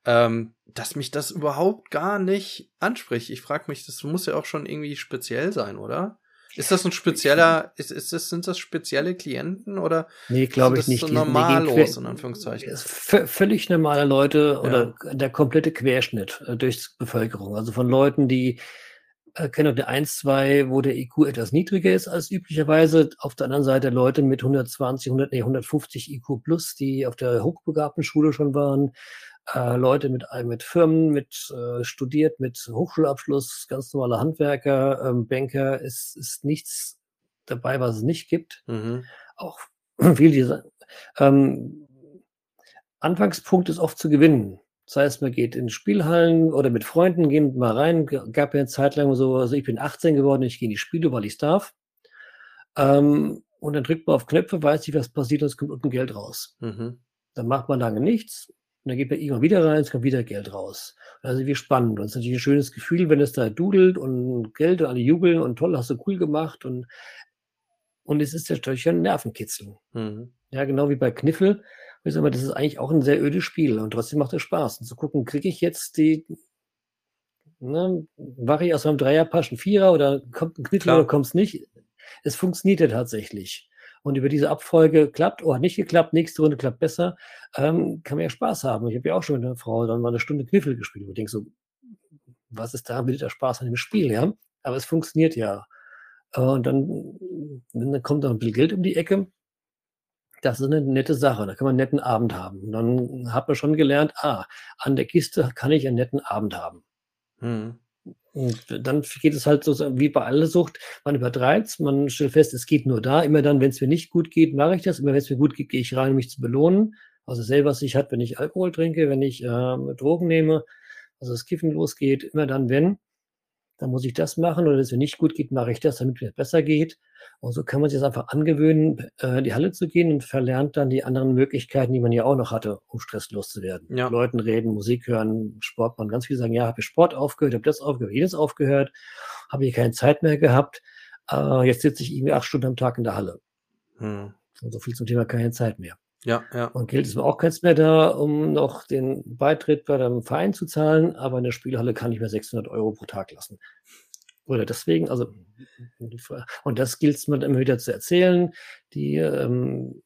ähm, dass mich das überhaupt gar nicht anspricht. Ich frage mich, das muss ja auch schon irgendwie speziell sein, oder? Ist das ein spezieller, ist, ist das, sind das spezielle Klienten oder? Nee, glaube ich nicht. So normallos, in Anführungszeichen. Völlig normale Leute oder ja. der komplette Querschnitt äh, durch Bevölkerung. Also von Leuten, die äh, kennen der 1, 2, wo der IQ etwas niedriger ist als üblicherweise. Auf der anderen Seite Leute mit 120, 100, nee, 150 IQ plus, die auf der hochbegabten Schule schon waren äh, Leute mit, äh, mit Firmen, mit äh, studiert, mit Hochschulabschluss, ganz normale Handwerker, ähm, Banker, ist, ist nichts dabei, was es nicht gibt. Mhm. Auch [clears throat] viel dieser ähm, Anfangspunkt ist oft zu gewinnen. Das heißt, man geht in Spielhallen oder mit Freunden, gehen mal rein. Gab ja eine Zeit lang so, also ich bin 18 geworden, ich gehe in die Spiele, weil ich darf. Ähm, und dann drückt man auf Knöpfe, weiß nicht, was passiert, und es kommt unten Geld raus. Mhm. Dann macht man lange nichts, und dann geht man irgendwann wieder rein, es kommt wieder Geld raus. Also wie spannend. Und es ist natürlich ein schönes Gefühl, wenn es da dudelt und Geld und alle jubeln und toll, hast du cool gemacht. Und, und es ist natürlich ein Nervenkitzel. Mhm. Ja, genau wie bei Kniffel. Ich sag mal, das ist eigentlich auch ein sehr ödes Spiel und trotzdem macht es Spaß. Und zu gucken, kriege ich jetzt die, ne, mache ich aus meinem Dreierpasch einen Vierer oder kommt ein Kniffel Klar. oder kommt es nicht? Es funktioniert ja tatsächlich und über diese Abfolge klappt, oh, hat nicht geklappt, nächste Runde klappt besser, ähm, kann man ja Spaß haben. Ich habe ja auch schon mit einer Frau dann mal eine Stunde Kniffel gespielt. Und ich denke so, was ist da bitte der Spaß an dem Spiel, ja? Aber es funktioniert ja. Äh, und dann, dann kommt noch ein bisschen Geld um die Ecke. Das ist eine nette Sache. Da kann man einen netten Abend haben. Und dann hat man schon gelernt, ah, an der Kiste kann ich einen netten Abend haben. Hm. Und dann geht es halt so wie bei aller Sucht, man übertreibt man stellt fest, es geht nur da. Immer dann, wenn es mir nicht gut geht, mache ich das. Immer wenn es mir gut geht, gehe ich rein, um mich zu belohnen. Also selber, was ich hat, wenn ich Alkohol trinke, wenn ich äh, Drogen nehme, also das Kiffen losgeht, immer dann, wenn dann muss ich das machen oder wenn es mir nicht gut geht, mache ich das, damit es mir besser geht. Und so kann man sich das einfach angewöhnen, äh, in die Halle zu gehen und verlernt dann die anderen Möglichkeiten, die man ja auch noch hatte, um stresslos zu werden. Ja. Leuten reden, Musik hören, Sport machen. Ganz viele sagen, ja, habe ich Sport aufgehört, habe das aufgehört, jedes aufgehört, habe ich keine Zeit mehr gehabt. Äh, jetzt sitze ich irgendwie acht Stunden am Tag in der Halle. Hm. Und so viel zum Thema keine Zeit mehr. Ja, ja. Und Geld ist mir auch keins mehr da, um noch den Beitritt bei dem Verein zu zahlen, aber in der Spielhalle kann ich mir 600 Euro pro Tag lassen. Oder deswegen, also, und das gilt es mir immer wieder zu erzählen, die ähm,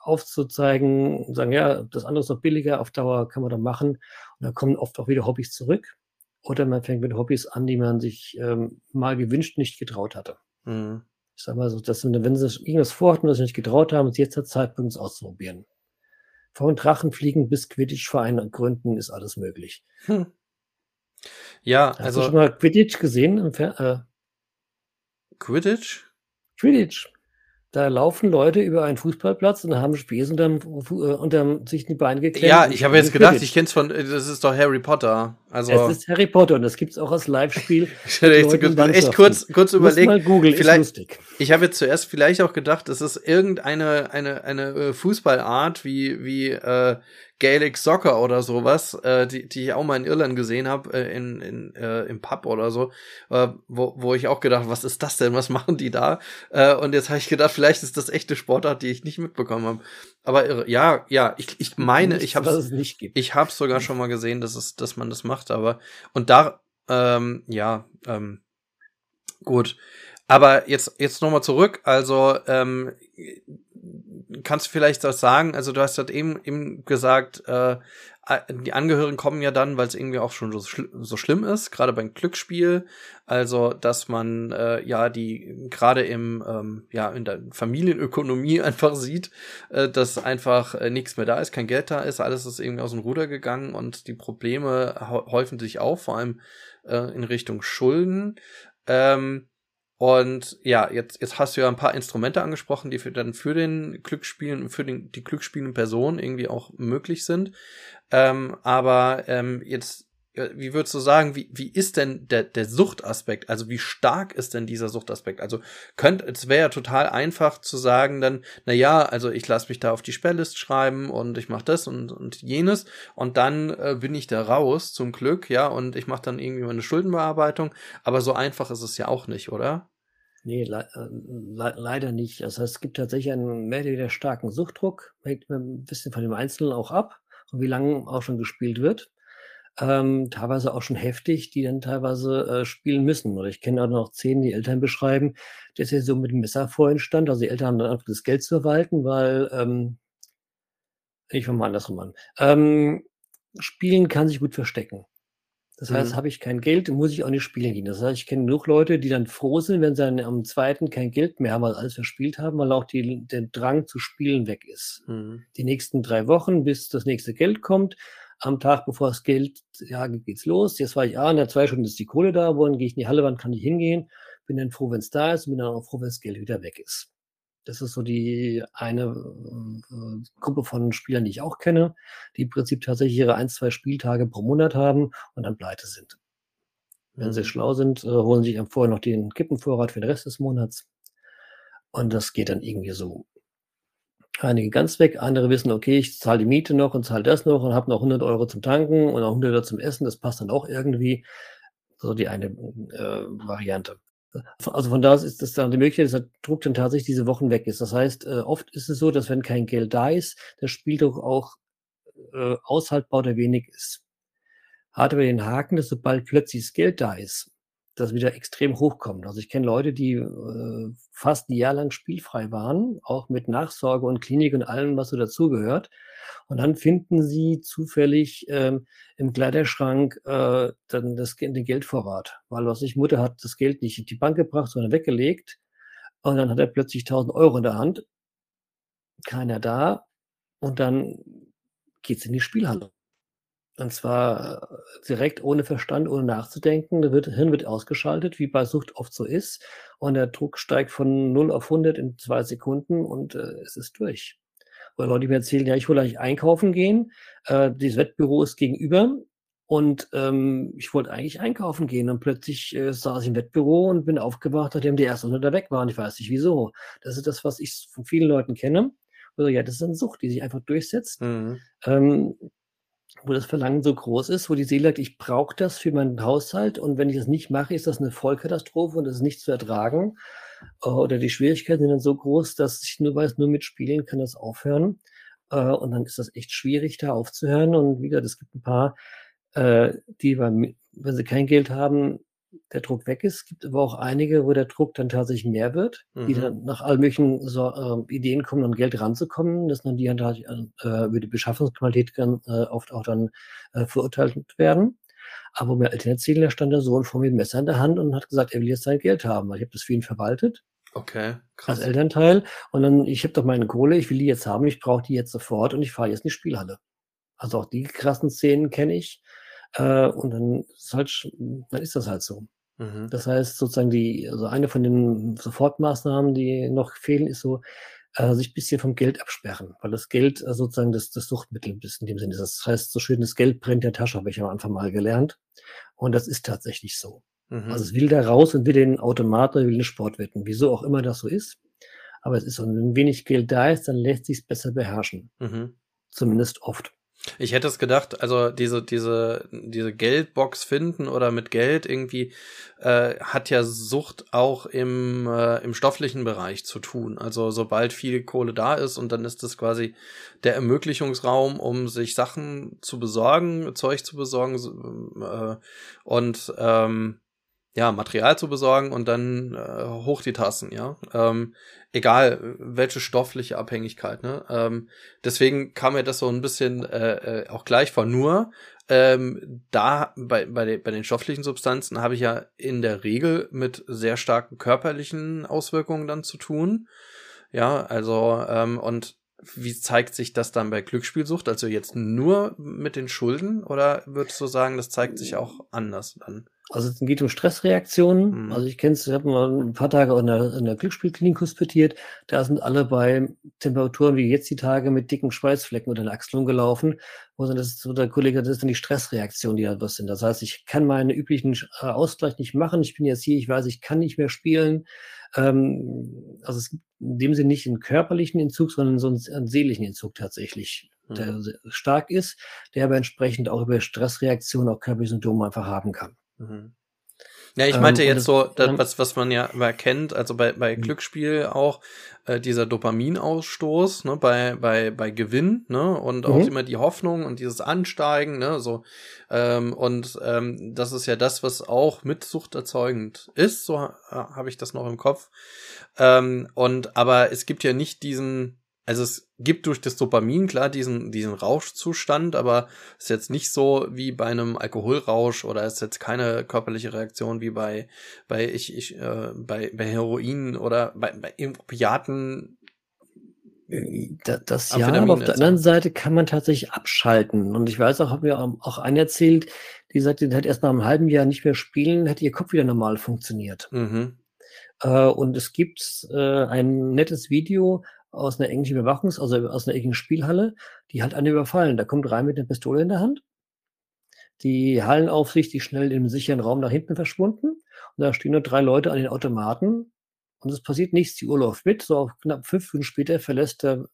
aufzuzeigen und sagen, ja, das andere ist noch billiger, auf Dauer kann man da machen. Und dann kommen oft auch wieder Hobbys zurück. Oder man fängt mit Hobbys an, die man sich ähm, mal gewünscht nicht getraut hatte. Mhm ich sag mal so, dass wenn sie irgendwas vorhatten, was sie nicht getraut haben, ist jetzt der Zeitpunkt, es auszuprobieren. Von Drachenfliegen bis Quidditch-Verein gründen ist alles möglich. Hm. Ja, Hast also. Hast du schon mal Quidditch gesehen? Im Fer äh, Quidditch? Quidditch. Da laufen Leute über einen Fußballplatz und haben Spieß unterm, äh, unterm sich die Beine geklemmt. Ja, ich habe jetzt gedacht, ich kenn's von, das ist doch Harry Potter. Also es ist Harry Potter und das gibt's auch als Live-Spiel. [laughs] ich hätte echt, so echt kurz, kurz überlegt. Google, vielleicht. Ich habe jetzt zuerst vielleicht auch gedacht, es ist irgendeine eine eine äh, Fußballart wie wie äh, Gaelic Soccer oder sowas, äh, die, die ich auch mal in Irland gesehen habe, äh, in, in, äh, im Pub oder so, äh, wo, wo ich auch gedacht, was ist das denn, was machen die da? Äh, und jetzt habe ich gedacht, vielleicht ist das echte Sportart, die ich nicht mitbekommen habe. Aber äh, ja, ja, ich, ich meine, Nichts, ich habe es nicht gibt. Ich habe sogar schon mal gesehen, dass es, dass man das macht, aber und da, ähm, ja, ähm, gut. Aber jetzt, jetzt nochmal zurück. Also, ähm, kannst du vielleicht das sagen? Also, du hast halt eben, eben gesagt, äh, die Angehörigen kommen ja dann, weil es irgendwie auch schon so, schl so schlimm ist, gerade beim Glücksspiel. Also, dass man äh, ja die gerade im ähm, ja in der Familienökonomie [laughs] einfach sieht, äh, dass einfach äh, nichts mehr da ist, kein Geld da ist, alles ist irgendwie aus dem Ruder gegangen und die Probleme häufen sich auf, vor allem äh, in Richtung Schulden. Ähm, und ja, jetzt, jetzt hast du ja ein paar Instrumente angesprochen, die für, dann für den Glücksspielen, für den, die glücksspielenden Personen irgendwie auch möglich sind. Ähm, aber ähm, jetzt, wie würdest du sagen, wie, wie ist denn der, der Suchtaspekt? Also wie stark ist denn dieser Suchtaspekt? Also könnte, es wäre ja total einfach zu sagen dann, na ja, also ich lasse mich da auf die Sperrlist schreiben und ich mache das und, und jenes und dann äh, bin ich da raus, zum Glück, ja, und ich mache dann irgendwie meine Schuldenbearbeitung. Aber so einfach ist es ja auch nicht, oder? Nee, le äh, le leider nicht. Heißt, es gibt tatsächlich einen mehr oder weniger starken Suchtdruck, hängt ein bisschen von dem Einzelnen auch ab und wie lange auch schon gespielt wird. Ähm, teilweise auch schon heftig, die dann teilweise äh, spielen müssen. Oder ich kenne auch noch zehn, die Eltern beschreiben, dass er so mit dem Messer vorhin stand. Also die Eltern haben dann einfach das Geld zu verwalten, weil ähm, ich fange mal andersrum an. Ähm, Spielen kann sich gut verstecken. Das heißt, mhm. habe ich kein Geld, muss ich auch nicht spielen gehen. Das heißt, ich kenne genug Leute, die dann froh sind, wenn sie dann am zweiten kein Geld mehr haben, weil alles verspielt haben, weil auch die, der Drang zu spielen weg ist. Mhm. Die nächsten drei Wochen, bis das nächste Geld kommt, am Tag, bevor das Geld, ja, geht's los. Jetzt war ich, ah, in der zwei Stunden ist die Kohle da, wohin gehe ich in die Halle, wann kann ich hingehen? Bin dann froh, wenn es da ist, und bin dann auch froh, wenn das Geld wieder weg ist. Das ist so die eine äh, Gruppe von Spielern, die ich auch kenne, die im Prinzip tatsächlich ihre ein, zwei Spieltage pro Monat haben und dann pleite sind. Wenn mhm. sie schlau sind, äh, holen sich vorher noch den Kippenvorrat für den Rest des Monats. Und das geht dann irgendwie so. Einige ganz weg, andere wissen, okay, ich zahle die Miete noch und zahle das noch und habe noch 100 Euro zum Tanken und noch 100 Euro zum Essen. Das passt dann auch irgendwie. So die eine äh, Variante. Also von da ist das dann die Möglichkeit, dass der Druck dann tatsächlich diese Wochen weg ist. Das heißt, äh, oft ist es so, dass wenn kein Geld da ist, der Spieldruck auch äh, aushaltbar oder wenig ist. Hat aber den Haken, dass sobald plötzlich das Geld da ist, das wieder extrem hochkommt. Also ich kenne Leute, die äh, fast ein Jahr lang spielfrei waren, auch mit Nachsorge und Klinik und allem, was so dazugehört. Und dann finden sie zufällig ähm, im Kleiderschrank äh, dann das, den Geldvorrat. Weil was ich, Mutter hat das Geld nicht in die Bank gebracht, sondern weggelegt. Und dann hat er plötzlich 1000 Euro in der Hand. Keiner da. Und dann geht's in die Spielhalle. Und zwar äh, direkt ohne Verstand, ohne nachzudenken. Das Hirn wird ausgeschaltet, wie bei Sucht oft so ist. Und der Druck steigt von 0 auf 100 in zwei Sekunden und äh, es ist durch. Oder Leute, mir erzählen, ja, ich wollte eigentlich einkaufen gehen. Äh, dieses Wettbüro ist gegenüber. Und ähm, ich wollte eigentlich einkaufen gehen. Und plötzlich äh, saß ich im Wettbüro und bin aufgewacht, nachdem die erste Runde da weg waren. Ich weiß nicht wieso. Das ist das, was ich von vielen Leuten kenne. Also ja, das ist eine Sucht, die sich einfach durchsetzt. Mhm. Ähm, wo das Verlangen so groß ist, wo die Seele sagt, ich brauche das für meinen Haushalt und wenn ich das nicht mache, ist das eine Vollkatastrophe und das ist nicht zu ertragen. Äh, oder die Schwierigkeiten sind dann so groß, dass ich nur weiß, nur mit Spielen kann das aufhören. Äh, und dann ist das echt schwierig, da aufzuhören. Und wieder, es gibt ein paar, äh, die, wenn sie kein Geld haben, der Druck weg ist. Es gibt aber auch einige, wo der Druck dann tatsächlich mehr wird, mhm. die dann nach all möglichen so, äh, Ideen kommen, an Geld ranzukommen, dass dann die dann äh, über die Beschaffungsqualität dann, äh, oft auch dann äh, verurteilt werden. Aber mir Eltern erzählen, da stand der Sohn vor mir mit Messer in der Hand und hat gesagt, er will jetzt sein Geld haben, weil ich habe das für ihn verwaltet. Okay, krass. Als Elternteil. Und dann, ich habe doch meine Kohle, ich will die jetzt haben, ich brauche die jetzt sofort und ich fahre jetzt in die Spielhalle. Also auch die krassen Szenen kenne ich. Äh, und dann ist halt, dann ist das halt so. Mhm. Das heißt, sozusagen die, also eine von den Sofortmaßnahmen, die noch fehlen, ist so, äh, sich ein bisschen vom Geld absperren, weil das Geld äh, sozusagen das, das Suchtmittel ist in dem Sinne. Das heißt, so schön, das Geld brennt der Tasche, habe ich am Anfang mal gelernt. Und das ist tatsächlich so. Mhm. Also es will da raus und will den Automat oder will den Sport wetten, wieso auch immer das so ist. Aber es ist so, wenn wenig Geld da ist, dann lässt sich es besser beherrschen. Mhm. Zumindest oft. Ich hätte es gedacht, also diese, diese, diese Geldbox finden oder mit Geld irgendwie äh, hat ja Sucht auch im, äh, im stofflichen Bereich zu tun. Also sobald viel Kohle da ist und dann ist das quasi der Ermöglichungsraum, um sich Sachen zu besorgen, Zeug zu besorgen äh, und ähm, ja, Material zu besorgen und dann äh, hoch die Tassen, ja. Ähm, egal, welche stoffliche Abhängigkeit, ne? Ähm, deswegen kam mir das so ein bisschen äh, äh, auch gleich vor. Nur, ähm, da bei, bei, de, bei den stofflichen Substanzen habe ich ja in der Regel mit sehr starken körperlichen Auswirkungen dann zu tun. Ja, also, ähm, und wie zeigt sich das dann bei Glücksspielsucht? Also jetzt nur mit den Schulden oder würdest du sagen, das zeigt sich auch anders dann? Also es geht um Stressreaktionen. Mhm. Also ich kenne es, ich habe mal ein paar Tage in der, in der Glücksspielklinik hospitiert. Da sind alle bei Temperaturen wie jetzt die Tage mit dicken Schweißflecken unter den Achseln gelaufen. Wo dann das ist so der Kollege, das ist dann die Stressreaktion, die da was sind. Das heißt, ich kann meinen üblichen äh, Ausgleich nicht machen. Ich bin jetzt hier, ich weiß, ich kann nicht mehr spielen. Ähm, also es gibt in dem Sinne nicht einen körperlichen Entzug, sondern so einen, einen seelischen Entzug tatsächlich, mhm. der stark ist, der aber entsprechend auch über Stressreaktionen auch körperliche Symptome einfach haben kann. Mhm. Ja, ich meinte ähm, jetzt so, das, was, was man ja immer kennt, also bei, bei mhm. Glücksspiel auch, äh, dieser Dopaminausstoß, ne, bei, bei, bei Gewinn, ne, und auch mhm. immer die Hoffnung und dieses Ansteigen, ne, so, ähm, und ähm, das ist ja das, was auch mit Sucht erzeugend ist, so äh, habe ich das noch im Kopf. Ähm, und aber es gibt ja nicht diesen, also es gibt durch das Dopamin klar diesen, diesen Rauschzustand, aber ist jetzt nicht so wie bei einem Alkoholrausch oder ist jetzt keine körperliche Reaktion wie bei, bei ich, ich, äh, bei, bei Heroin oder bei, bei Opiaten. Das, das ja, aber auf der anderen Seite kann man tatsächlich abschalten. Und ich weiß auch, habe mir auch einen erzählt, die sagte, die hat erst nach einem halben Jahr nicht mehr spielen, hat ihr Kopf wieder normal funktioniert. Mhm. Äh, und es gibt äh, ein nettes Video, aus einer englischen Überwachungs-, also aus einer englischen Spielhalle, die hat eine überfallen. Da kommt rein mit einer Pistole in der Hand. Die Hallenaufsicht ist schnell im sicheren Raum nach hinten verschwunden. Und da stehen nur drei Leute an den Automaten. Und es passiert nichts. Die Uhr läuft mit. So knapp fünf Minuten später verlässt der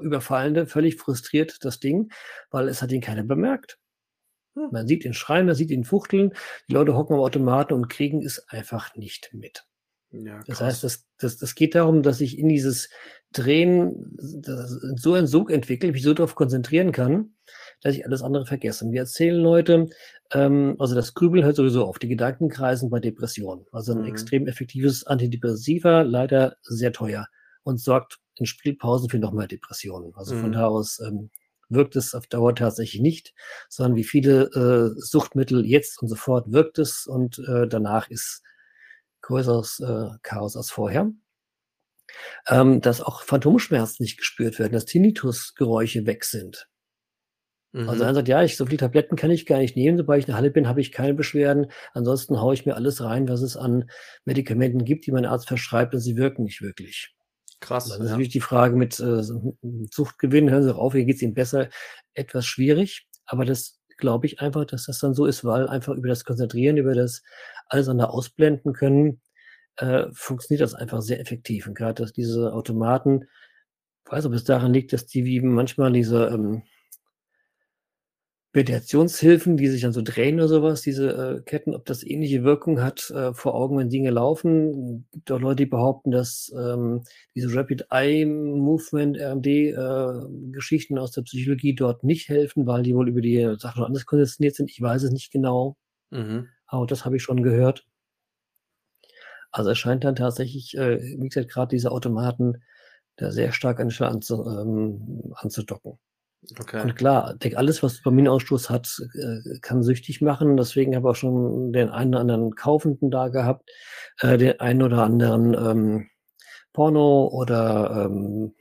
Überfallende völlig frustriert das Ding, weil es hat ihn keiner bemerkt. Hm. Man sieht ihn schreien, man sieht ihn fuchteln. Die Leute hocken am Automaten und kriegen es einfach nicht mit. Ja, das heißt, das, das, das geht darum, dass ich in dieses Drehen so einen Sog entwickle, mich so darauf konzentrieren kann, dass ich alles andere vergesse. Und wir erzählen Leute, ähm, also das Grübeln hört sowieso auf, die Gedanken kreisen bei Depressionen. Also ein mhm. extrem effektives Antidepressiva, leider sehr teuer und sorgt in Spielpausen für noch mehr Depressionen. Also mhm. von da aus ähm, wirkt es auf Dauer tatsächlich nicht, sondern wie viele äh, Suchtmittel jetzt und sofort wirkt es und äh, danach ist größeres äh, Chaos als vorher. Ähm, dass auch Phantomschmerzen nicht gespürt werden, dass Tinnitusgeräusche weg sind. Also mhm. Also einer sagt, ja, ich, so viele Tabletten kann ich gar nicht nehmen, sobald ich in der Halle bin, habe ich keine Beschwerden. Ansonsten haue ich mir alles rein, was es an Medikamenten gibt, die mein Arzt verschreibt und sie wirken nicht wirklich. Krass. Das ist ja. natürlich die Frage mit äh, Zuchtgewinn, hören Sie auf, hier geht es Ihnen besser, etwas schwierig. Aber das glaube ich einfach, dass das dann so ist, weil einfach über das Konzentrieren, über das alles andere ausblenden können, äh, funktioniert das einfach sehr effektiv. Und gerade dass diese Automaten, ich weiß, ob es daran liegt, dass die wie manchmal diese ähm, Mediationshilfen, die sich dann so drehen oder sowas, diese äh, Ketten, ob das ähnliche Wirkung hat äh, vor Augen, wenn Dinge laufen. Es gibt auch Leute, die behaupten, dass ähm, diese Rapid Eye Movement, RMD-Geschichten äh, aus der Psychologie dort nicht helfen, weil die wohl über die Sachen anders konditioniert sind. Ich weiß es nicht genau. Mhm. Aber das habe ich schon gehört. Also es scheint dann tatsächlich, äh, wie gesagt, gerade diese Automaten da sehr stark an anzu, ähm, anzudocken. Okay. Und klar, alles, was Dopaminausstoß hat, äh, kann süchtig machen. Deswegen habe ich auch schon den einen oder anderen Kaufenden da gehabt, äh, den einen oder anderen ähm, Porno oder ähm,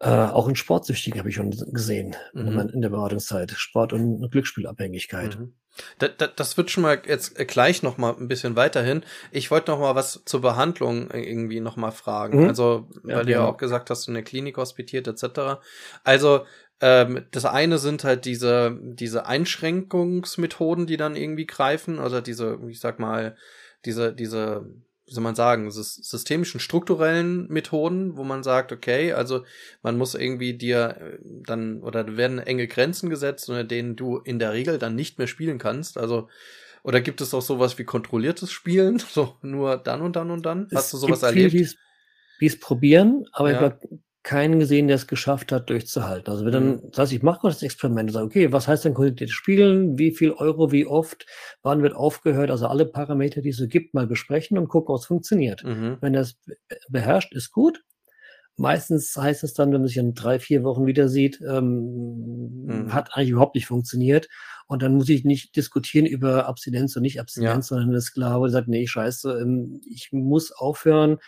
äh, auch in Sportsüchtigen habe ich schon gesehen mhm. in der Beratungszeit. Sport- und Glücksspielabhängigkeit. Mhm. Das, das, das wird schon mal jetzt gleich noch mal ein bisschen weiterhin. Ich wollte noch mal was zur Behandlung irgendwie noch mal fragen. Mhm. Also, weil ja, du ja auch gesagt hast, du in der Klinik hospitiert etc. Also, ähm, das eine sind halt diese, diese Einschränkungsmethoden, die dann irgendwie greifen, also diese, ich sag mal, diese, diese wie soll man sagen, systemischen, strukturellen Methoden, wo man sagt, okay, also man muss irgendwie dir äh, dann, oder werden enge Grenzen gesetzt, unter denen du in der Regel dann nicht mehr spielen kannst. Also, oder gibt es auch sowas wie kontrolliertes Spielen? [laughs] So, nur dann und dann und dann? Hast es du sowas erlebt? Viele, die es probieren, aber ja. ich glaube, keinen gesehen, der es geschafft hat, durchzuhalten. Also wenn dann, Mhm. das heißt, ich mache das Experiment und sage, okay, was heißt denn konzentriert spielen? Wie viel Euro, wie oft? Wann wird aufgehört? Also alle Parameter, die es so gibt, mal besprechen und gucken, ob es funktioniert. Mhm. Wenn das be- beherrscht, ist gut. Meistens heißt es dann, wenn man sich in drei, vier Wochen wieder sieht, ähm, Mhm. hat eigentlich überhaupt nicht funktioniert. Und dann muss ich nicht diskutieren über Abstinenz und nicht Abstinenz, sondern ist klar, wo sagt, nee, scheiße, ähm, ich muss aufhören.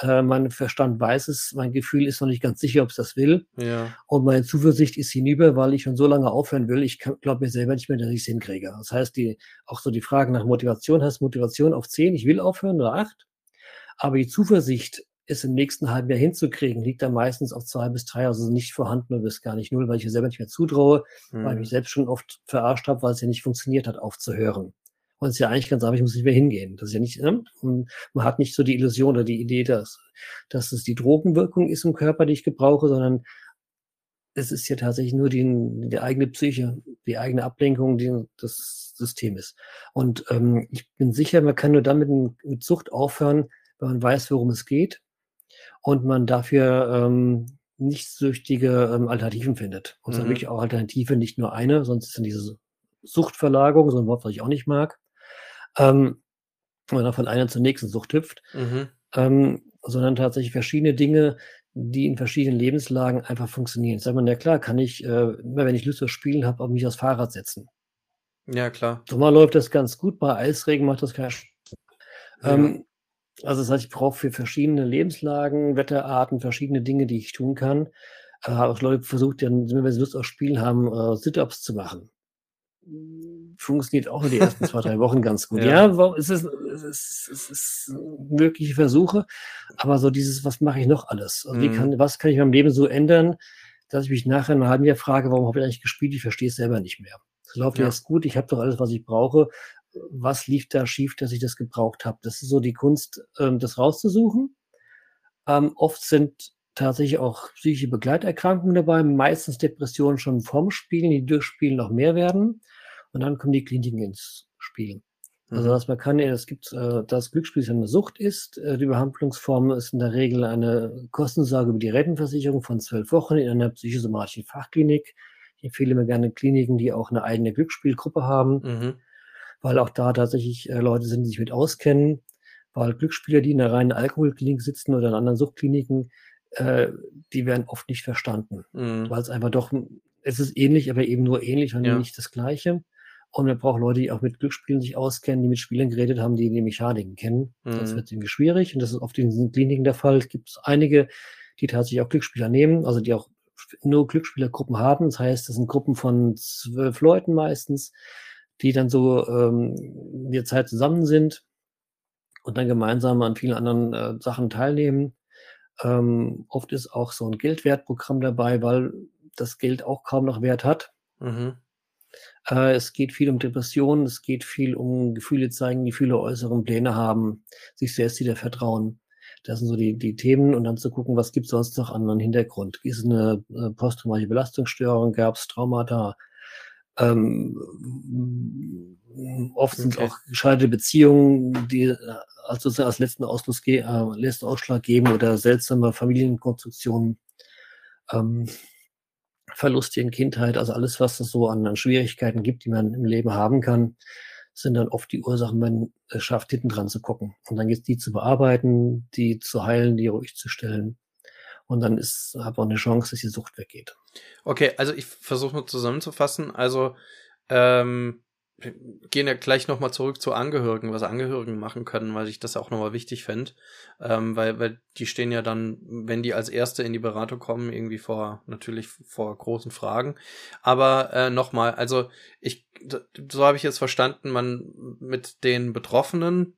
Äh, mein Verstand weiß es, mein Gefühl ist noch nicht ganz sicher, ob es das will. Ja. Und meine Zuversicht ist hinüber, weil ich schon so lange aufhören will. Ich glaube mir selber nicht mehr, dass ich es hinkriege. Das heißt, die, auch so die Frage nach Motivation, heißt Motivation auf 10, ich will aufhören oder 8. Aber die Zuversicht, es im nächsten halben Jahr hinzukriegen, liegt dann meistens auf zwei bis drei, also nicht vorhanden oder bis gar nicht null, weil ich mir selber nicht mehr zutraue, weil ich Mhm. mich selbst schon oft verarscht habe, weil es ja nicht funktioniert hat, aufzuhören. Und es ist ja eigentlich ganz einfach, ich muss nicht mehr hingehen. Das ist ja nicht, ne? Und man hat nicht so die Illusion oder die Idee, dass, dass es die Drogenwirkung ist im Körper, die ich gebrauche, sondern es ist ja tatsächlich nur die, die eigene Psyche, die eigene Ablenkung die, des Systems. Und ähm, ich bin sicher, man kann nur dann mit, mit Sucht aufhören, wenn man weiß, worum es geht und man dafür ähm, nicht süchtige ähm, Alternativen findet. Und zwar Mhm. wirklich auch Alternative, nicht nur eine, sonst ist dann diese Suchtverlagerung, so ein Wort, was ich auch nicht mag. Ähm, wenn man von einer zur nächsten Sucht hüpft, Mhm. ähm, sondern tatsächlich verschiedene Dinge, die in verschiedenen Lebenslagen einfach funktionieren. Sagt man, ja klar, kann ich, äh, immer wenn ich Lust auf Spielen habe, auf mich aufs Fahrrad setzen. Ja, klar. Sommer läuft das ganz gut, bei Eisregen macht das keinen Spaß. Ja. Ähm, also das heißt, ich brauche für verschiedene Lebenslagen, Wetterarten, verschiedene Dinge, die ich tun kann. Äh, habe auch Leute versucht, dann, wenn sie Lust auf Spielen haben, äh, Sit-Ups zu machen. Funktioniert auch nur die ersten zwei, drei Wochen ganz gut. [laughs] Ja. Ja, warum- es ist, es ist, es ist mögliche Versuche, aber so dieses, was mache ich noch alles? Also wie Mhm. kann, was kann ich in meinem Leben so ändern, dass ich mich nachher in einem halben Jahr frage, warum habe ich eigentlich gespielt? Ich verstehe es selber nicht mehr. Es läuft Ja. jetzt gut, ich habe doch alles, was ich brauche. Was lief da schief, dass ich das gebraucht habe? Das ist so die Kunst, ähm, das rauszusuchen. Ähm, oft sind tatsächlich auch psychische Begleiterkrankungen dabei, meistens Depressionen schon vom Spielen, die durch Spielen noch mehr werden. Und dann kommen die Kliniken ins Spiel. Also Mhm. was man kann, es gibt, äh, das Glücksspiel eine Sucht ist. Äh, die Behandlungsform ist in der Regel eine Kostensorge über die Rentenversicherung von zwölf Wochen in einer psychosomatischen Fachklinik. Ich empfehle mir gerne Kliniken, die auch eine eigene Glücksspielgruppe haben Mhm. weil auch da tatsächlich äh, Leute sind, die sich mit auskennen, weil Glücksspieler, die in einer reinen Alkoholklinik sitzen oder in anderen Suchtkliniken, äh, die werden oft nicht verstanden, Mhm. weil es einfach doch, es ist ähnlich, aber eben nur ähnlich und Ja. nicht das Gleiche. Und man braucht Leute, die auch mit Glücksspielen sich auskennen, die mit Spielern geredet haben, die die Mechaniken kennen. Sonst Mhm. wird es irgendwie schwierig und das ist oft in diesen Kliniken der Fall. Es gibt einige, die tatsächlich auch Glücksspieler nehmen, also die auch nur Glücksspielergruppen haben. Das heißt, das sind Gruppen von zwölf Leuten meistens, die dann so ähm, in der Zeit zusammen sind und dann gemeinsam an vielen anderen äh, Sachen teilnehmen. Ähm, oft ist auch so ein Geldwertprogramm dabei, weil das Geld auch kaum noch Wert hat. Mhm. Äh, es geht viel um Depressionen, es geht viel um Gefühle zeigen, Gefühle äußeren Pläne haben, sich selbst wieder vertrauen. Das sind so die, die Themen und dann zu gucken, was gibt es sonst noch an einem Hintergrund. Ist es eine äh, posttraumatische Belastungsstörung, gab es Traumata? Ähm, oft sind Okay. auch gescheiterte Beziehungen, die äh, als, letzten, Ausschluss äh, letzten Ausschlag geben oder seltsame Familienkonstruktionen. Ähm, Verluste in Kindheit, also alles, was es so an, an Schwierigkeiten gibt, die man im Leben haben kann, sind dann oft die Ursachen, wenn man es schafft, hinten dran zu gucken. Und dann geht es die zu bearbeiten, die zu heilen, die ruhig zu stellen. Und dann ist, hat man eine Chance, dass die Sucht weggeht. Okay, also ich versuche nur zusammenzufassen. Also ähm, gehen ja gleich nochmal zurück zu Angehörigen, was Angehörigen machen können, weil ich das auch nochmal wichtig fände. Ähm, weil, weil die stehen ja dann, wenn die als Erste in die Beratung kommen, irgendwie vor, natürlich vor großen Fragen. Aber äh, nochmal, also ich, so habe ich jetzt verstanden, man mit den Betroffenen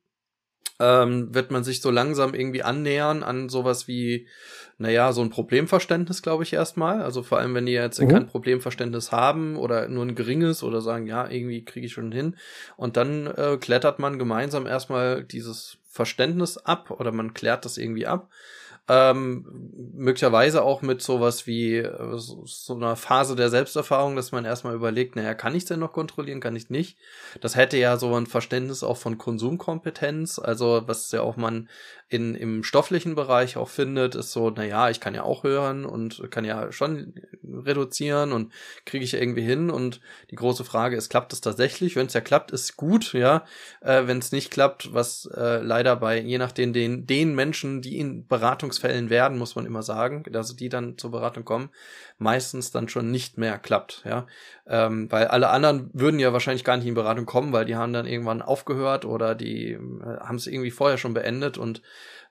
ähm, wird man sich so langsam irgendwie annähern an sowas wie, naja, so ein Problemverständnis, glaube ich, erstmal. Also vor allem, wenn die jetzt Mhm. kein Problemverständnis haben oder nur ein geringes oder sagen, ja, irgendwie kriege ich schon hin. Und dann äh, klettert man gemeinsam erstmal dieses Verständnis ab oder man klärt das irgendwie ab. Ähm, möglicherweise auch mit sowas wie äh, so, so einer Phase der Selbsterfahrung, dass man erstmal überlegt, naja, kann ich denn noch kontrollieren, kann ich nicht? Das hätte ja so ein Verständnis auch von Konsumkompetenz, also was ja auch man in, im stofflichen Bereich auch findet, ist so, naja, ich kann ja auch hören und kann ja schon reduzieren und kriege ich irgendwie hin. Und die große Frage ist, klappt es tatsächlich? Wenn es ja klappt, ist gut, ja. Äh, Wenn es nicht klappt, was äh, leider bei, je nachdem, den, den Menschen, die in Beratungsfällen werden, muss man immer sagen, also die dann zur Beratung kommen, meistens dann schon nicht mehr klappt, ja. Ähm, weil alle anderen würden ja wahrscheinlich gar nicht in Beratung kommen, weil die haben dann irgendwann aufgehört oder die äh, haben es irgendwie vorher schon beendet und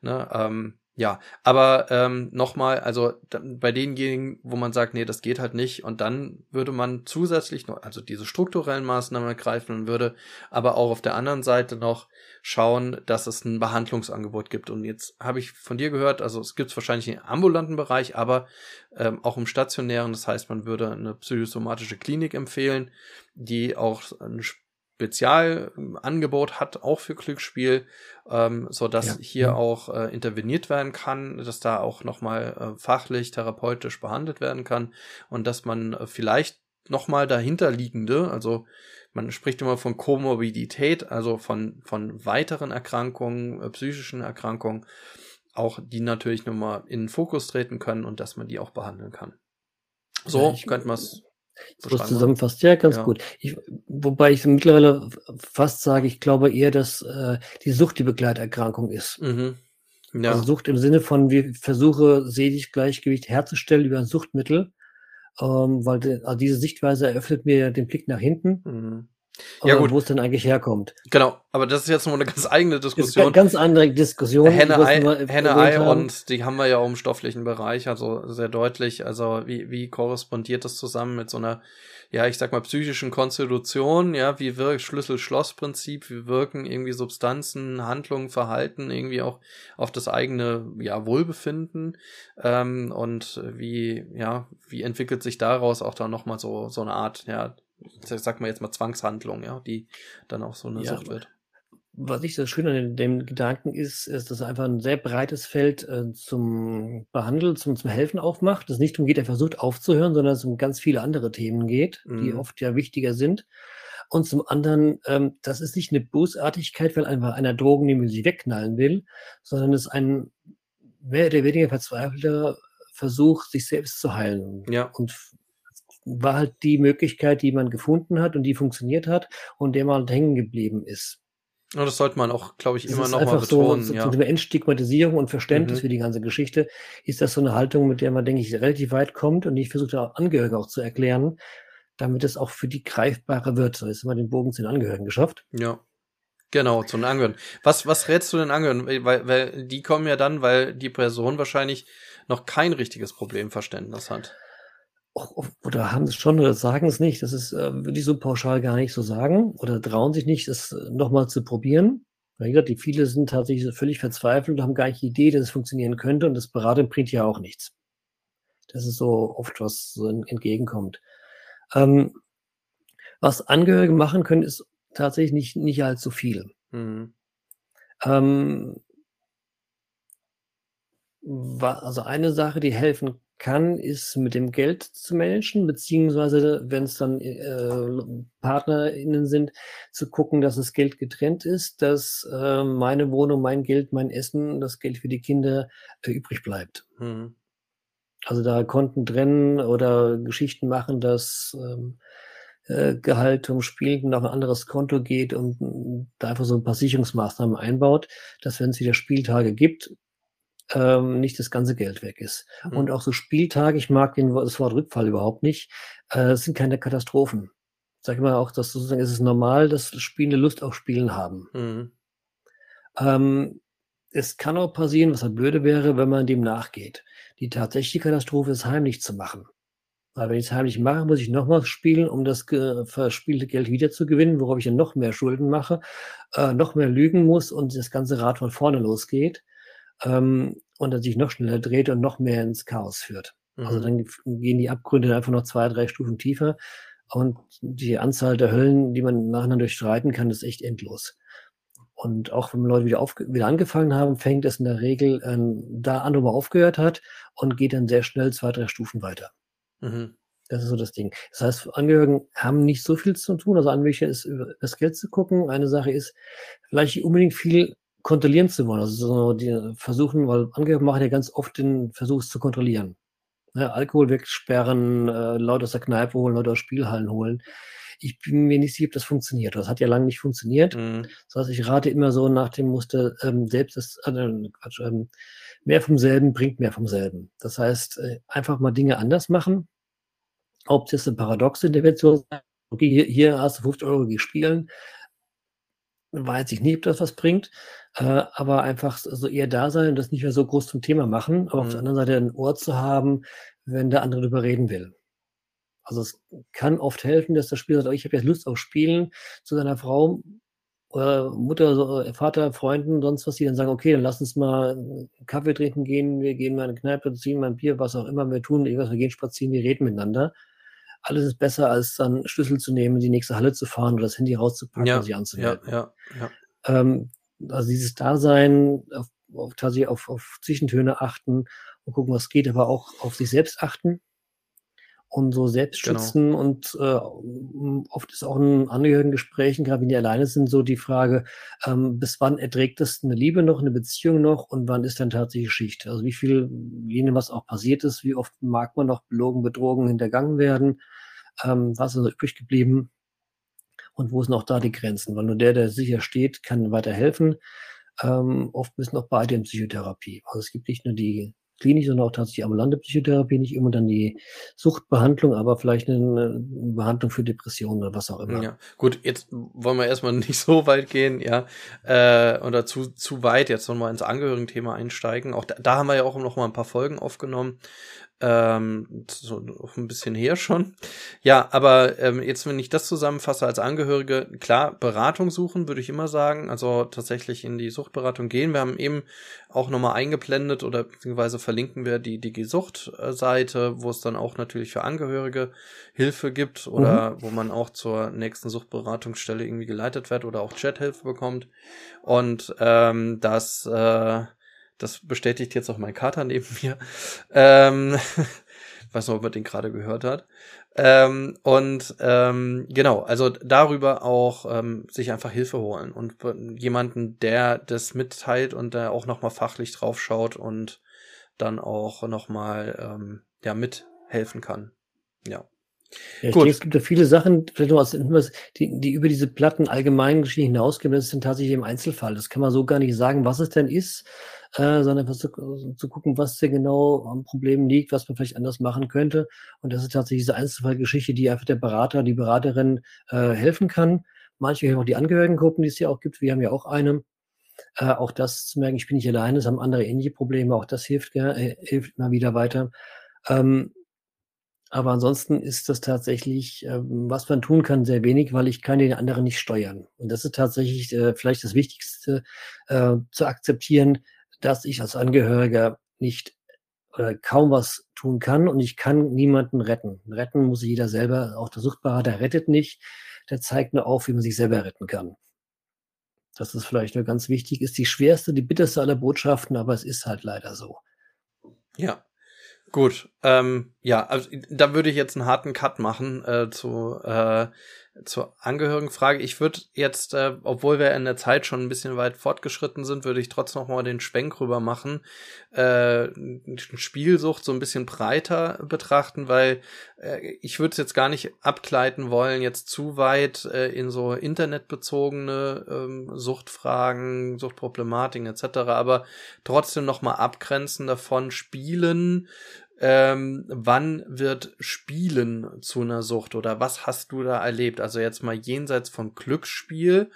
Ne, ähm, ja, aber ähm, nochmal, also bei denjenigen, wo man sagt, nee, das geht halt nicht, und dann würde man zusätzlich noch, also diese strukturellen Maßnahmen ergreifen und würde aber auch auf der anderen Seite noch schauen, dass es ein Behandlungsangebot gibt. Und jetzt habe ich von dir gehört, also es gibt es wahrscheinlich im ambulanten Bereich, aber ähm, auch im stationären. Das heißt, man würde eine psychosomatische Klinik empfehlen, die auch ein Spezialangebot hat, auch für Glücksspiel, ähm, so dass ja. hier ja. auch äh, interveniert werden kann, dass da auch nochmal äh, fachlich, therapeutisch behandelt werden kann und dass man äh, vielleicht nochmal dahinterliegende, also man spricht immer von Komorbidität, also von, von weiteren Erkrankungen, äh, psychischen Erkrankungen, auch die natürlich nochmal in den Fokus treten können und dass man die auch behandeln kann. So ja, könnte man es so zusammenfasst, ja, ganz ja. gut. Ich, wobei ich mittlerweile fast sage, ich glaube eher, dass äh, die Sucht die Begleiterkrankung ist. Mhm. Ja. Also Sucht im Sinne von, wie versuche Sehgleichgewicht herzustellen über ein Suchtmittel, ähm, weil de, also diese Sichtweise eröffnet mir den Blick nach hinten. Mhm. Ja, gut. Wo es denn eigentlich herkommt. Genau, aber das ist jetzt noch eine ganz eigene Diskussion. Eine ganz andere Diskussion. Henne-Ei und die haben wir ja auch im stofflichen Bereich, also sehr deutlich. Also wie, wie korrespondiert das zusammen mit so einer, ja, ich sag mal, psychischen Konstitution, ja, wie wirkt Schlüssel-Schloss-Prinzip, wie wirken irgendwie Substanzen, Handlungen, Verhalten irgendwie auch auf das eigene, ja, Wohlbefinden ähm, und wie, ja, wie entwickelt sich daraus auch dann nochmal so, so eine Art, ja, sag mal jetzt mal Zwangshandlung, ja, die dann auch so eine ja, Sucht wird. Was ich so schön an dem Gedanken ist, ist, dass er einfach ein sehr breites Feld äh, zum Behandeln, zum, zum Helfen aufmacht. Es nicht darum geht, er versucht aufzuhören, sondern es um ganz viele andere Themen geht, mhm. die oft ja wichtiger sind. Und zum anderen, ähm, das ist nicht eine Bösartigkeit, weil einfach einer Drogen nehmen sie wegknallen will, sondern es ist ein mehr oder weniger verzweifelter Versuch, sich selbst zu heilen. Ja. Und war halt die Möglichkeit, die man gefunden hat und die funktioniert hat und der man hängen geblieben ist. Und das sollte man auch, glaube ich, das immer noch mal betonen. So, ja. eine Entstigmatisierung und Verständnis mhm. für die ganze Geschichte ist das so eine Haltung, mit der man, denke ich, relativ weit kommt und ich versuche auch Angehörige auch zu erklären, damit es auch für die greifbarer wird. So ist immer den Bogen zu den Angehörigen geschafft. Ja. Genau, zu den Angehörigen. Was, was rätst du den Angehörigen? Weil, weil die kommen ja dann, weil die Person wahrscheinlich noch kein richtiges Problemverständnis hat [laughs] oder haben es schon oder sagen es nicht. Das ist, äh, würde ich so pauschal gar nicht so sagen oder trauen sich nicht, das äh, nochmal zu probieren. Wie gesagt, die viele sind tatsächlich völlig verzweifelt und haben gar nicht die Idee, dass es funktionieren könnte und das Beraten bringt ja auch nichts. Das ist so oft, was so entgegenkommt. Ähm, was Angehörige machen können, ist tatsächlich nicht, nicht allzu viel. Mhm. Ähm, also eine Sache, die helfen kann, ist mit dem Geld zu managen, beziehungsweise wenn es dann äh, PartnerInnen sind, zu gucken, dass das Geld getrennt ist, dass äh, meine Wohnung, mein Geld, mein Essen, das Geld für die Kinder äh, übrig bleibt. Mhm. Also da Konten trennen oder Geschichten machen, dass ähm, äh, Gehalt um Spielenden auf ein anderes Konto geht und da einfach so ein paar Sicherungsmaßnahmen einbaut, dass wenn es wieder Spieltage gibt, ähm, nicht das ganze Geld weg ist. Mhm. Und auch so Spieltage, ich mag den, das Wort Rückfall überhaupt nicht, äh, sind keine Katastrophen. Sag ich mal auch, dass sozusagen ist es normal, dass Spielende Lust auf Spielen haben. Mhm. Ähm, es kann auch passieren, was halt blöde wäre, wenn man dem nachgeht. Die tatsächliche Katastrophe ist heimlich zu machen. Weil wenn ich es heimlich mache, muss ich nochmal spielen, um das verspielte Geld wiederzugewinnen, worauf ich dann noch mehr Schulden mache, äh, noch mehr lügen muss und das ganze Rad von vorne losgeht ähm, und dann sich noch schneller dreht und noch mehr ins Chaos führt. Also mhm. Also dann gehen die Abgründe einfach noch zwei, drei Stufen tiefer und die Anzahl der Höllen, die man nachher durchstreiten kann, ist echt endlos. Und auch wenn Leute wieder, auf, wieder angefangen haben, fängt es in der Regel ähm, da an, wo man aufgehört hat und geht dann sehr schnell zwei, drei Stufen weiter. Mhm. Das ist so das Ding. Das heißt, Angehörigen haben nicht so viel zu tun. Also Anwälte ist über das Geld zu gucken. Eine Sache ist, vielleicht unbedingt viel kontrollieren zu wollen. Also so die versuchen, weil Angehörige machen ja ganz oft den Versuch, es zu kontrollieren. Ja, Alkohol wegsperren, äh, Leute aus der Kneipe holen, Leute aus Spielhallen holen. Ich bin mir nicht sicher, ob das funktioniert. Das hat ja lange nicht funktioniert. Mhm. Das heißt, ich rate immer so nach dem Muster, ähm, selbst das, äh, Quatsch, ähm, mehr vom selben bringt mehr vom selben. Das heißt, äh, einfach mal Dinge anders machen. Ob das eine paradoxe Intervention ist, okay, hier, hier hast du 50 Euro gespielt, weiß ich nicht, ob das was bringt, äh, aber einfach so eher da sein und das nicht mehr so groß zum Thema machen, aber mhm. auf der mhm. anderen Seite ein Ohr zu haben, wenn der andere darüber reden will. Also es kann oft helfen, dass der Spieler sagt, oh, ich habe jetzt Lust auf Spielen zu seiner Frau oder Mutter, äh, Vater, Freunden, sonst was, die dann sagen, okay, dann lass uns mal einen Kaffee trinken gehen, wir gehen mal in eine Kneipe, ziehen mal ein Bier, was auch immer wir tun, irgendwas, wir gehen spazieren, wir reden miteinander. Alles ist besser, als dann Schlüssel zu nehmen, in die nächste Halle zu fahren oder das Handy rauszupacken ja, und sich anzumelden. Ja, ja, ja. Ähm, also dieses Dasein, auf, auf, tatsächlich auf, auf Zwischentöne achten und gucken, was geht, aber auch auf sich selbst achten und so selbst genau. schützen genau. und äh, oft ist auch in Angehörigengesprächen, gerade wenn die alleine sind, so die Frage, ähm, bis wann erträgt das eine Liebe noch, eine Beziehung noch und wann ist dann tatsächlich Schicht? Also wie viel, jenem was auch passiert ist, wie oft mag man noch belogen, betrogen, hintergangen werden, ähm, was ist also übrig geblieben und wo sind auch da die Grenzen? Weil nur der, der sicher steht, kann weiterhelfen. Ähm, oft müssen auch beide in Psychotherapie. Also es gibt nicht nur die klinisch, sondern auch tatsächlich ambulante Psychotherapie, nicht immer dann die Suchtbehandlung, aber vielleicht eine, Behandlung für Depressionen oder was auch immer. Ja, gut, jetzt wollen wir erstmal [laughs] nicht so weit gehen, ja, äh, oder zu, zu weit jetzt nochmal ins Angehörigen-Thema einsteigen. Auch da, da haben wir ja auch noch mal ein paar Folgen aufgenommen ähm, so ein bisschen her schon. Ja, aber ähm, jetzt, wenn ich das zusammenfasse als Angehörige, klar, Beratung suchen, würde ich immer sagen. Also tatsächlich in die Suchtberatung gehen. Wir haben eben auch nochmal eingeblendet oder beziehungsweise verlinken wir die Digi-Sucht-Seite, wo es dann auch natürlich für Angehörige Hilfe gibt oder mhm. wo man auch zur nächsten Suchtberatungsstelle irgendwie geleitet wird oder auch Chathilfe bekommt. Und ähm, das äh, das bestätigt jetzt auch mein Kater neben [laughs] mir. Ähm, [laughs] weiß noch, ob man den gerade gehört hat. Ähm, und ähm, genau, also darüber auch ähm, sich einfach Hilfe holen und jemanden, der das mitteilt und der auch nochmal fachlich draufschaut und dann auch nochmal ähm, ja, mithelfen kann. Ja. Ja, ich Gut. denke, es gibt ja viele Sachen, vielleicht noch aus die, die über diese Platten allgemeinen Geschichten hinausgehen. Das ist dann tatsächlich im Einzelfall. Das kann man so gar nicht sagen, was es denn ist, äh, sondern zu, zu gucken, was denn genau am Problem liegt, was man vielleicht anders machen könnte. Und das ist tatsächlich diese Einzelfallgeschichte, die einfach der Berater, die Beraterin äh, helfen kann. Manche haben auch die Angehörigengruppen, die es ja auch gibt. Wir haben ja auch eine. Äh, auch das zu merken, ich bin nicht alleine, es haben andere ähnliche Probleme. Auch das hilft, äh, hilft immer wieder weiter. Ähm, aber ansonsten ist das tatsächlich, ähm, was man tun kann, sehr wenig, weil ich kann den anderen nicht steuern. Und das ist tatsächlich äh, vielleicht das Wichtigste äh, zu akzeptieren, dass ich als Angehöriger nicht oder kaum was tun kann und ich kann niemanden retten. Retten muss jeder selber, auch der Suchtberater rettet nicht, der zeigt nur auf, wie man sich selber retten kann. Das ist vielleicht nur ganz wichtig, ist die schwerste, die bitterste aller Botschaften, aber es ist halt leider so. Ja, Gut, ähm, ja, also da würde ich jetzt einen harten Cut machen äh, zu äh, zur Angehörigenfrage. Ich würde jetzt, äh, obwohl wir in der Zeit schon ein bisschen weit fortgeschritten sind, würde ich trotzdem noch mal den Schwenk rüber machen, äh, Spielsucht so ein bisschen breiter betrachten, weil äh, ich würde es jetzt gar nicht abgleiten wollen, jetzt zu weit äh, in so internetbezogene ähm, Suchtfragen, Suchtproblematiken etc., aber trotzdem noch mal abgrenzen davon, Spielen ähm, wann wird Spielen zu einer Sucht oder was hast du da erlebt? Also jetzt mal jenseits vom Glücksspiel,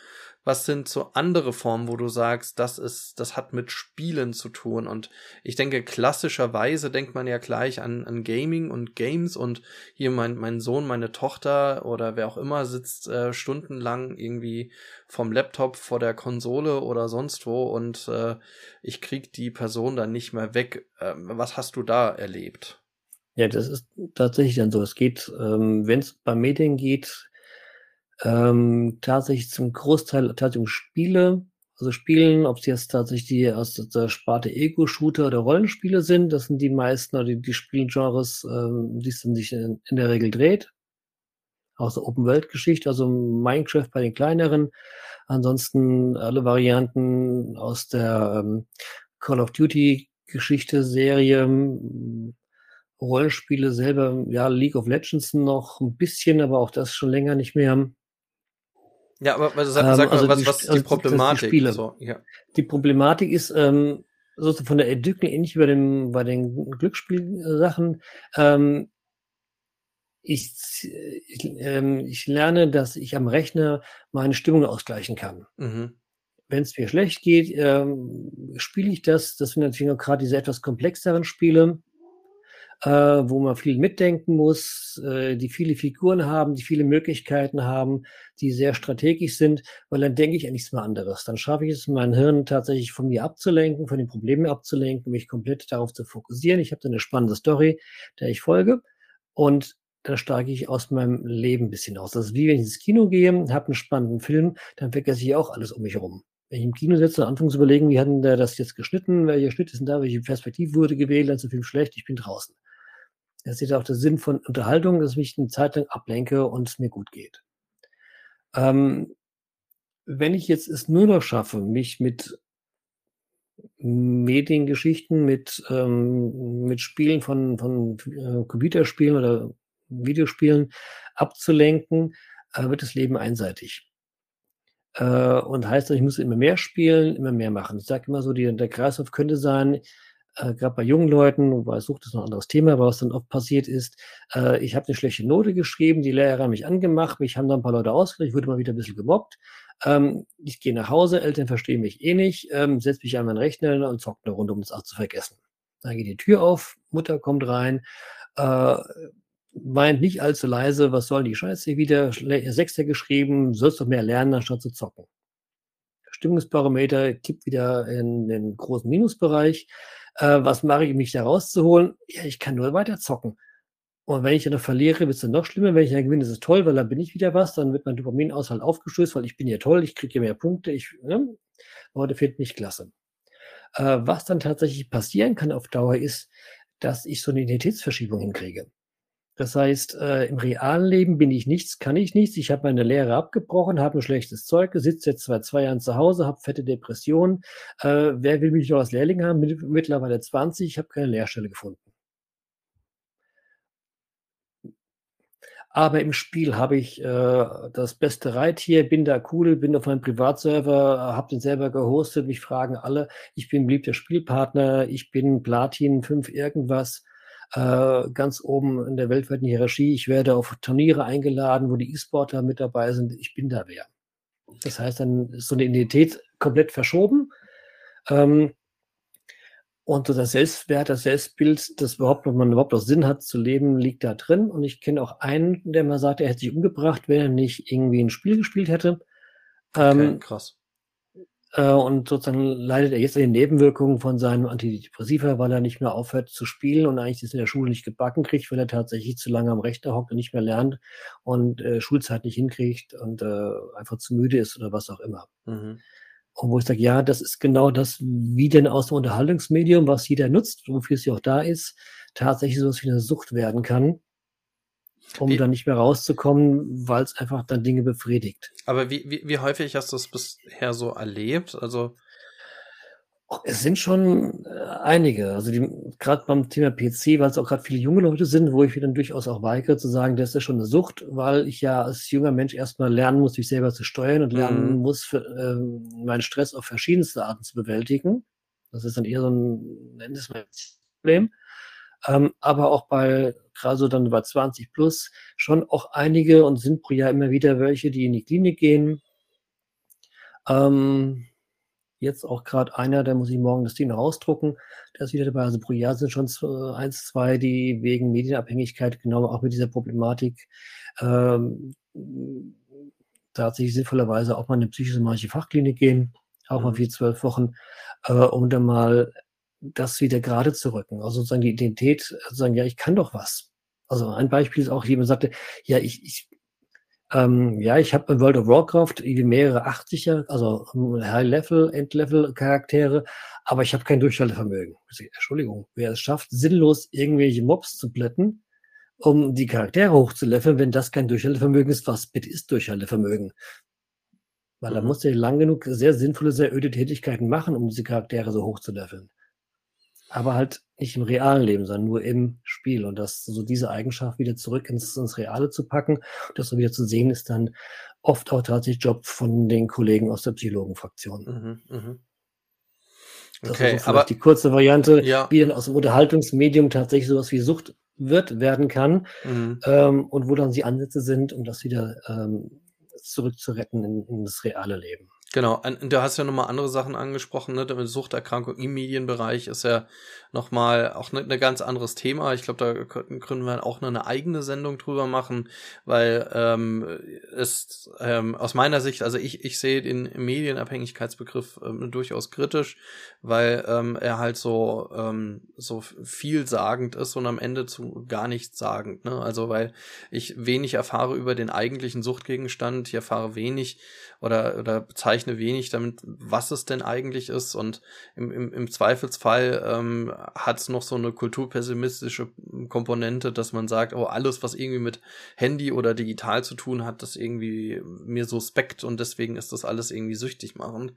was sind so andere Formen, wo du sagst, das ist, das hat mit Spielen zu tun? Und ich denke, klassischerweise denkt man ja gleich an, an Gaming und Games und hier mein, mein Sohn, meine Tochter oder wer auch immer sitzt äh, stundenlang irgendwie vom Laptop vor der Konsole oder sonst wo und äh, ich krieg die Person dann nicht mehr weg. Ähm, was hast du da erlebt? Ja, das ist tatsächlich dann so. Es geht, ähm, wenn es bei Medien geht, ähm, tatsächlich zum Großteil tatsächlich um Spiele, Also Spielen, ob es jetzt tatsächlich die aus der Sparte Ego-Shooter oder Rollenspiele sind, das sind die meisten oder die, die Spielgenres, ähm, die es dann sich in, in der Regel dreht. Aus der Open-World-Geschichte, also Minecraft bei den kleineren. Ansonsten alle Varianten aus der ähm, Call of Duty-Geschichte, Serie, Rollenspiele selber, ja, League of Legends noch ein bisschen, aber auch das schon länger nicht mehr. Ja, aber also, sag, sag ähm, mal, was, die, was ist die also Problematik? Die, so, ja. die Problematik ist, ähm, so von der Entwicklung ähnlich über dem, bei den Glücksspielsachen. Ähm, ich, ich, ähm, ich lerne, dass ich am Rechner meine Stimmung ausgleichen kann. Mhm. Wenn es mir schlecht geht, ähm, spiele ich das. Das sind natürlich auch gerade diese etwas komplexeren Spiele äh, wo man viel mitdenken muss, äh, die viele Figuren haben, die viele Möglichkeiten haben, die sehr strategisch sind, weil dann denke ich an nichts mehr anderes. Dann schaffe ich es, mein Hirn tatsächlich von mir abzulenken, von den Problemen abzulenken, mich komplett darauf zu fokussieren. Ich habe dann eine spannende Story, der ich folge und dann steige ich aus meinem Leben ein bisschen aus. Das ist wie wenn ich ins Kino gehe, habe einen spannenden Film, dann vergesse ich auch alles um mich herum wenn ich im Kino sitze und anfange zu überlegen, wie hat denn der das jetzt geschnitten, welcher Schnitt ist denn da, welche Perspektive wurde gewählt, dann ist der Film schlecht, ich bin draußen. Das ist auch der Sinn von Unterhaltung, dass ich eine Zeit lang ablenke und es mir gut geht. Ähm, wenn ich jetzt es nur noch schaffe, mich mit Mediengeschichten, mit, ähm, mit Spielen von, von äh, Computerspielen oder Videospielen abzulenken, äh, wird das Leben einseitig. Äh, und heißt, ich muss immer mehr spielen, immer mehr machen. Ich sage immer so, die, der Kreislauf könnte sein, äh, gerade bei jungen Leuten, wobei Sucht ist noch ein anderes Thema, aber was dann oft passiert ist, äh, ich habe eine schlechte Note geschrieben, die Lehrer haben mich angemacht, mich haben dann ein paar Leute ausgerichtet, ich wurde mal wieder ein bisschen gemobbt. Ähm, ich gehe nach Hause, Eltern verstehen mich eh nicht, ähm, setze mich an meinen Rechner und zocke eine Runde, um das auch zu vergessen. Dann geht die Tür auf, Mutter kommt rein, äh, meint nicht allzu leise, was soll die Scheiße wieder, Sechster geschrieben, sollst doch mehr lernen, anstatt zu zocken. Stimmungsbarometer kippt wieder in den großen Minusbereich. Äh, was mache ich, mich da rauszuholen? Ja, ich kann nur weiter zocken. Und wenn ich dann noch verliere, wird es dann noch schlimmer. Wenn ich dann gewinne, ist es toll, weil dann bin ich wieder was. Dann wird mein Dopaminaushalt aufgestößt, weil ich bin ja toll, ich kriege ja mehr Punkte. Ich, ne? Heute fehlt mich klasse. Äh, was dann tatsächlich passieren kann auf Dauer ist, dass ich so eine Identitätsverschiebung hinkriege. Das heißt, äh, im realen Leben bin ich nichts, kann ich nichts. Ich habe meine Lehre abgebrochen, habe ein schlechtes Zeug, sitze jetzt seit zwei Jahren zu Hause, habe fette Depressionen. Äh, wer will mich noch als Lehrling haben? Mittlerweile 20, ich habe keine Lehrstelle gefunden. Aber im Spiel habe ich äh, das beste Reittier, bin da cool, bin auf meinem Privatserver, habe den selber gehostet, mich fragen alle, ich bin beliebter Spielpartner, ich bin Platin 5 irgendwas äh, ganz oben in der weltweiten Hierarchie. Ich werde auf Turniere eingeladen, wo die E-Sportler mit dabei sind. Ich bin da wer. Das heißt, dann ist so eine Identität komplett verschoben. Ähm, und so das Selbstwert, das Selbstbild, das überhaupt, wenn man überhaupt noch Sinn hat zu leben, liegt da drin. Und ich kenne auch einen, der mal sagt, er hätte sich umgebracht, wenn er nicht irgendwie ein Spiel gespielt hätte. Ähm, okay, krass. Äh, und sozusagen leidet er jetzt an den Nebenwirkungen von seinem Antidepressiva, weil er nicht mehr aufhört zu spielen und eigentlich das in der Schule nicht gebacken kriegt, weil er tatsächlich zu lange am Rechner hockt und nicht mehr lernt und äh, Schulzeit nicht hinkriegt und äh, einfach zu müde ist oder was auch immer. Mhm. Und wo ich sage, ja, das ist genau das, wie denn aus dem Unterhaltungsmedium, was jeder nutzt, wofür es ja auch da ist, tatsächlich sowas wie eine Sucht werden kann um wie, dann nicht mehr rauszukommen, weil es einfach dann Dinge befriedigt. Aber wie, wie, wie häufig hast du es bisher so erlebt? Also es sind schon äh, einige. Also gerade beim Thema PC, weil es auch gerade viele junge Leute sind, wo ich mir dann durchaus auch weigere zu sagen, das ist schon eine Sucht, weil ich ja als junger Mensch erstmal lernen muss, mich selber zu steuern und lernen mhm. muss, für, äh, meinen Stress auf verschiedenste Arten zu bewältigen. Das ist dann eher so ein, nenn es mal Problem ähm, aber auch bei gerade so dann bei 20 plus schon auch einige und sind pro Jahr immer wieder welche, die in die Klinik gehen. Ähm, jetzt auch gerade einer, der muss ich morgen das Ding rausdrucken, der ist wieder dabei. Also pro Jahr sind schon zwei, eins, zwei, die wegen Medienabhängigkeit genau auch mit dieser Problematik ähm, tatsächlich sinnvollerweise auch mal in eine psychosomatische Fachklinik gehen, auch mal für mhm. zwölf Wochen, äh, um dann mal das wieder gerade zu rücken. Also sozusagen die Identität, sagen, ja, ich kann doch was. Also ein Beispiel ist auch, jemand sagte, ja, ich, ich Ähm, ja, ich habe in World of Warcraft mehrere 80er, also High-Level, End-Level-Charaktere, aber ich habe kein Durchhaltevermögen. Entschuldigung, wer es schafft, sinnlos irgendwelche Mobs zu plätten, um die Charaktere hochzuleveln, wenn das kein Durchhaltevermögen ist, was bitte ist Durchhaltevermögen? Weil mhm. da musst du lang genug sehr sinnvolle, sehr öde Tätigkeiten machen, um diese Charaktere so hochzuleveln aber halt nicht im realen Leben, sondern nur im Spiel. Und das so diese Eigenschaft wieder zurück ins, ins Reale zu packen, das so wieder zu sehen, ist dann oft auch tatsächlich Job von den Kollegen aus der Psychologenfraktion. Mhm, mh. Okay, also aber die kurze Variante, ja. wie dann aus dem Unterhaltungsmedium tatsächlich sowas wie Sucht wird, werden kann mhm. ähm, und wo dann die Ansätze sind, um das wieder ähm, zurückzuretten in, in das reale Leben. Genau, und du hast ja nochmal andere Sachen angesprochen, ne? Die Suchterkrankung im Medienbereich ist ja nochmal auch ein ne, ne ganz anderes Thema. Ich glaube, da können wir auch eine eigene Sendung drüber machen, weil ähm, es ähm, aus meiner Sicht, also ich, ich sehe den Medienabhängigkeitsbegriff ähm, durchaus kritisch, weil ähm, er halt so, ähm, so vielsagend ist und am Ende zu gar nichts sagend. Ne? Also weil ich wenig erfahre über den eigentlichen Suchtgegenstand, ich erfahre wenig oder, oder bezeichne wenig damit, was es denn eigentlich ist. Und im, im, im Zweifelsfall ähm, hat es noch so eine kulturpessimistische Komponente, dass man sagt, oh, alles, was irgendwie mit Handy oder digital zu tun hat, das irgendwie mir suspekt und deswegen ist das alles irgendwie süchtig machend.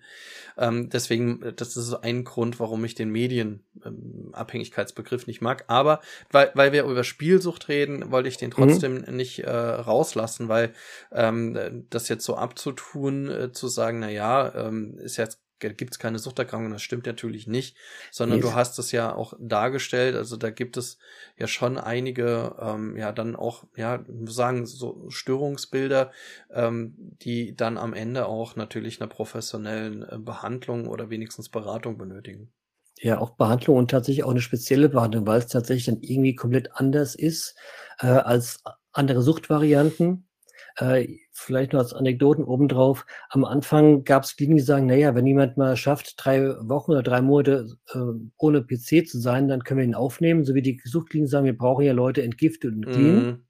Ähm, deswegen, das ist ein Grund, warum ich den Medienabhängigkeitsbegriff ähm, nicht mag. Aber weil, weil wir über Spielsucht reden, wollte ich den mhm. trotzdem mhm. nicht äh, rauslassen, weil ähm, das jetzt so abzutun, äh, zu sagen, na ja, ähm, ist jetzt gibt es keine Suchterkrankung, das stimmt natürlich nicht, sondern yes. du hast es ja auch dargestellt, also da gibt es ja schon einige, ähm, ja dann auch, ja, sagen so Störungsbilder, ähm, die dann am Ende auch natürlich einer professionellen äh, Behandlung oder wenigstens Beratung benötigen. Ja, auch Behandlung und tatsächlich auch eine spezielle Behandlung, weil es tatsächlich dann irgendwie komplett anders ist äh, als andere Suchtvarianten. Äh, vielleicht noch als Anekdoten obendrauf. Am Anfang gab es Kliniken, die sagen, naja, wenn jemand mal schafft, drei Wochen oder drei Monate äh, ohne PC zu sein, dann können wir ihn aufnehmen. So wie die Suchtkliniken sagen, wir brauchen ja Leute entgiftet und clean. Mhm.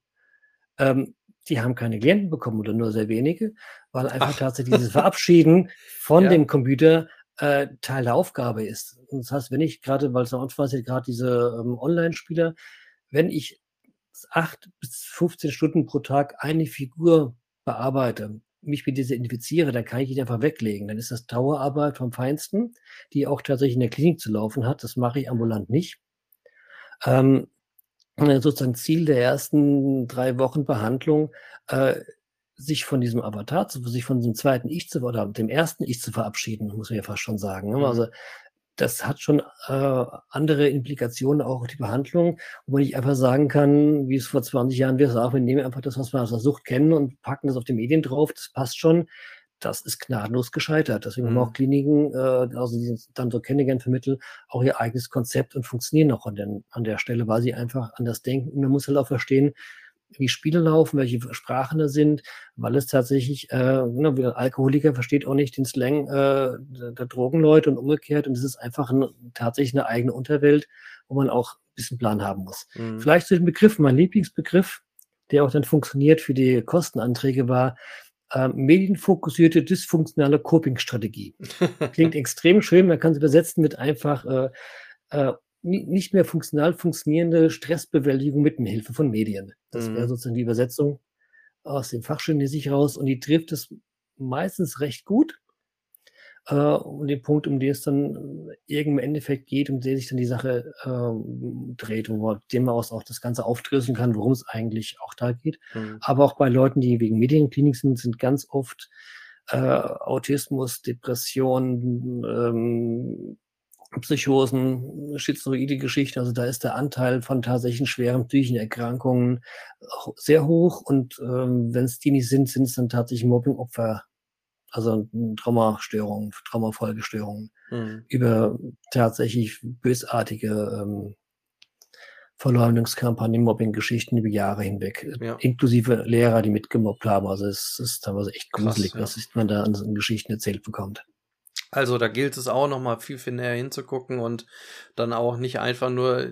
Ähm, die haben keine Klienten bekommen oder nur sehr wenige, weil einfach Ach. tatsächlich dieses Verabschieden [laughs] von ja. dem Computer äh, Teil der Aufgabe ist. Und das heißt, wenn ich gerade, weil es am Anfang gerade diese ähm, Online-Spieler, wenn ich acht bis 15 Stunden pro Tag eine Figur bearbeite, mich mit dieser identifiziere, dann kann ich ihn einfach weglegen. Dann ist das Dauerarbeit vom Feinsten, die auch tatsächlich in der Klinik zu laufen hat. Das mache ich ambulant nicht. Ähm, sozusagen Ziel der ersten drei Wochen Behandlung, äh, sich von diesem Avatar zu, sich von diesem zweiten Ich zu, oder dem ersten Ich zu verabschieden, muss man ja fast schon sagen. Ne? Mhm. Also das hat schon äh, andere Implikationen auch die Behandlung, wo ich einfach sagen kann, wie es vor 20 Jahren wäre, auch wir nehmen einfach das, was wir aus der Sucht kennen und packen das auf die Medien drauf, das passt schon. Das ist gnadenlos gescheitert. Deswegen mhm. haben auch Kliniken, äh, also die dann so kennengelernt vermitteln, auch ihr eigenes Konzept und funktionieren auch an, den, an der Stelle, weil sie einfach anders denken. Und man muss halt auch verstehen, wie Spiele laufen, welche Sprachen da sind, weil es tatsächlich, äh, ne, wie ein Alkoholiker versteht auch nicht den Slang äh, der, der Drogenleute und umgekehrt. Und es ist einfach ein, tatsächlich eine eigene Unterwelt, wo man auch ein bisschen Plan haben muss. Mhm. Vielleicht zu den Begriffen. Mein Lieblingsbegriff, der auch dann funktioniert für die Kostenanträge, war äh, medienfokussierte dysfunktionale Coping-Strategie. [laughs] Klingt extrem schön, man kann es übersetzen mit einfach äh, äh, nicht mehr funktional funktionierende Stressbewältigung mit Hilfe von Medien. Das mhm. wäre sozusagen die Übersetzung aus dem Fachchinesisch raus und die trifft es meistens recht gut. Äh, und den Punkt, um den es dann irgendein Endeffekt geht, um den sich dann die Sache äh, dreht, wo man dem aus auch das Ganze aufdröseln kann, worum es eigentlich auch da geht. Mhm. Aber auch bei Leuten, die wegen Medienklinik sind, sind ganz oft äh, Autismus, Depression, ähm, Psychosen, schizoide Geschichte, also da ist der Anteil von tatsächlichen schweren psychischen Erkrankungen sehr hoch und ähm, wenn es die nicht sind, sind es dann tatsächlich Mobbingopfer, also Traumastörungen, Traumafolgestörungen mhm. über tatsächlich bösartige ähm, Verleumdungskampagnen, Mobbing-Geschichten über Jahre hinweg, ja. inklusive Lehrer, die mitgemobbt haben. Also es ist teilweise echt gruselig, Krass, ja. was man da an, an Geschichten erzählt bekommt. Also da gilt es auch noch mal viel, viel näher hinzugucken und dann auch nicht einfach nur,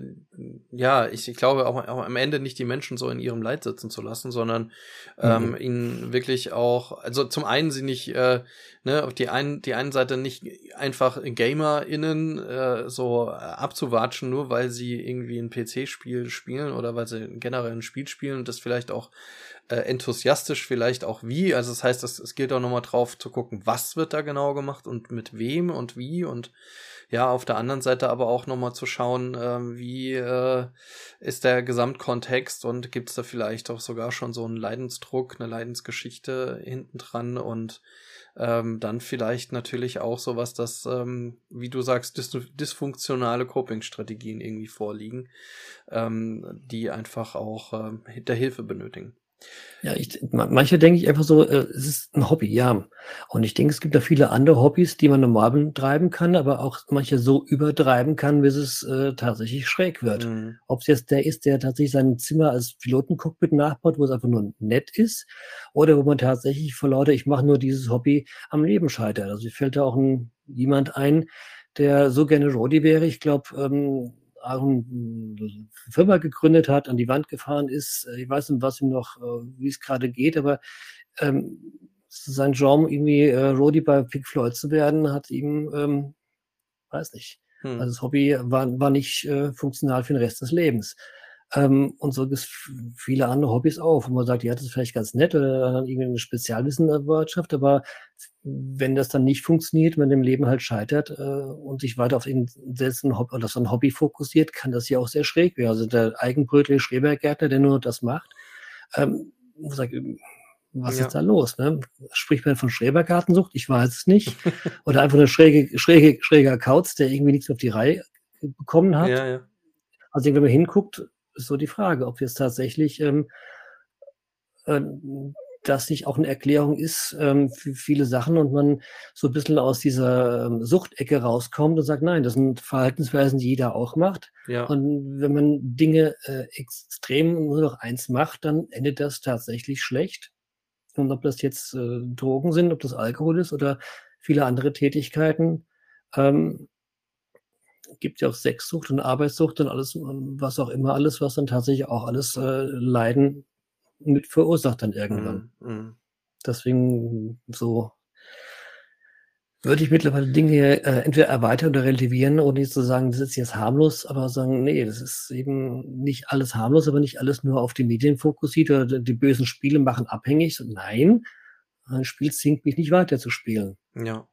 ja, ich, ich glaube auch, auch am Ende nicht die Menschen so in ihrem Leid sitzen zu lassen, sondern ähm, mhm. ihnen wirklich auch, also zum einen sie nicht, äh, ne, auf die einen, die einen Seite nicht einfach GamerInnen äh, so abzuwatschen, nur weil sie irgendwie ein PC-Spiel spielen oder weil sie generell ein Spiel spielen und das vielleicht auch äh, enthusiastisch vielleicht auch wie. Also das heißt, es, es gilt auch nochmal drauf zu gucken, was wird da genau gemacht und mit wem und wie und ja, auf der anderen Seite aber auch nochmal zu schauen, äh, wie äh, ist der Gesamtkontext und gibt es da vielleicht auch sogar schon so einen Leidensdruck, eine Leidensgeschichte hinten dran und ähm, dann vielleicht natürlich auch sowas, dass, ähm, wie du sagst, dis dysfunktionale Coping-Strategien irgendwie vorliegen, ähm, die einfach auch ähm, der Hilfe benötigen. Ja, ich, manche denke ich einfach so, äh, es ist ein Hobby, ja. Und ich denke, es gibt da viele andere Hobbys, die man normal betreiben kann, aber auch manche so übertreiben kann, bis es äh, tatsächlich schräg wird. Mhm. Ob es jetzt der ist, der tatsächlich sein Zimmer als Pilotencockpit nachbaut, wo es einfach nur nett ist, oder wo man tatsächlich vor lauter, ich mache nur dieses Hobby, am Leben scheitert. Also mir fällt da auch ein, jemand ein, der so gerne Rodi wäre. Ich glaube, ähm, eine Firma gegründet hat, an die Wand gefahren ist. Äh, ich weiß nicht, was ihm noch, äh, wie es gerade geht, aber ähm, sein Job, irgendwie äh, Rodi bei Pink Floyd zu werden, hat ihm, ähm, weiß nicht, hm. also das Hobby war, war nicht äh, funktional für den Rest des Lebens. Ähm, und so gibt es viele andere Hobbys auch, wo man sagt, ja, das ist vielleicht ganz nett oder dann irgendwie eine Spezialwissen Wirtschaft, aber wenn das dann nicht funktioniert, wenn dem Leben halt scheitert äh, und sich weiter auf den setzen Hobby, oder so ein Hobby fokussiert, kann das ja auch sehr schräg werden. Also der Eigenbrötliche Schrebergärtner, der nur das macht, ähm, sagt, was ja. ist da los? Ne? Spricht man von Schrebergartensucht? Ich weiß es nicht. [laughs] Oder einfach eine schräge, schräge, schräger Kauz, der irgendwie nichts auf die Reihe bekommen hat. Ja, ja. Also wenn man hinguckt, ist so die Frage, ob jetzt tatsächlich ähm, äh, das nicht auch eine Erklärung ist ähm, für viele Sachen und man so ein bisschen aus dieser ähm, Suchtecke rauskommt und sagt, nein, das sind Verhaltensweisen, die jeder auch macht. Ja. Und wenn man Dinge äh, extrem nur noch eins macht, dann endet das tatsächlich schlecht. Und ob das jetzt äh, Drogen sind, ob das Alkohol ist oder viele andere Tätigkeiten, ähm, gibt ja auch Sexsucht und Arbeitssucht und alles, was auch immer, alles, was dann tatsächlich auch alles äh, Leiden mit verursacht dann irgendwann. Mm, mm. Deswegen so würde ich mittlerweile Dinge äh, entweder erweitern oder relativieren, ohne jetzt zu sagen, das ist jetzt harmlos, aber sagen, nee, das ist eben nicht alles harmlos, aber nicht alles nur auf die Medien fokussiert oder die bösen Spiele machen abhängig. Nein, ein Spiel zwingt mich nicht weiter zu spielen. Ja.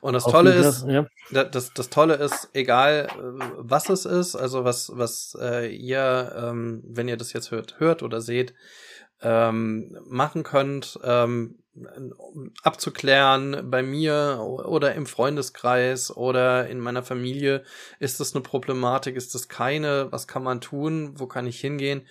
Und das Tolle ist, ja. das, das Tolle ist, egal äh, was es ist, also was, was äh, ihr, ähm, wenn ihr das jetzt hört, hört oder seht, ähm, machen könnt, ähm, abzuklären bei mir oder im Freundeskreis oder in meiner Familie, ist das eine Problematik, ist das keine, was kann man tun, wo kann ich hingehen,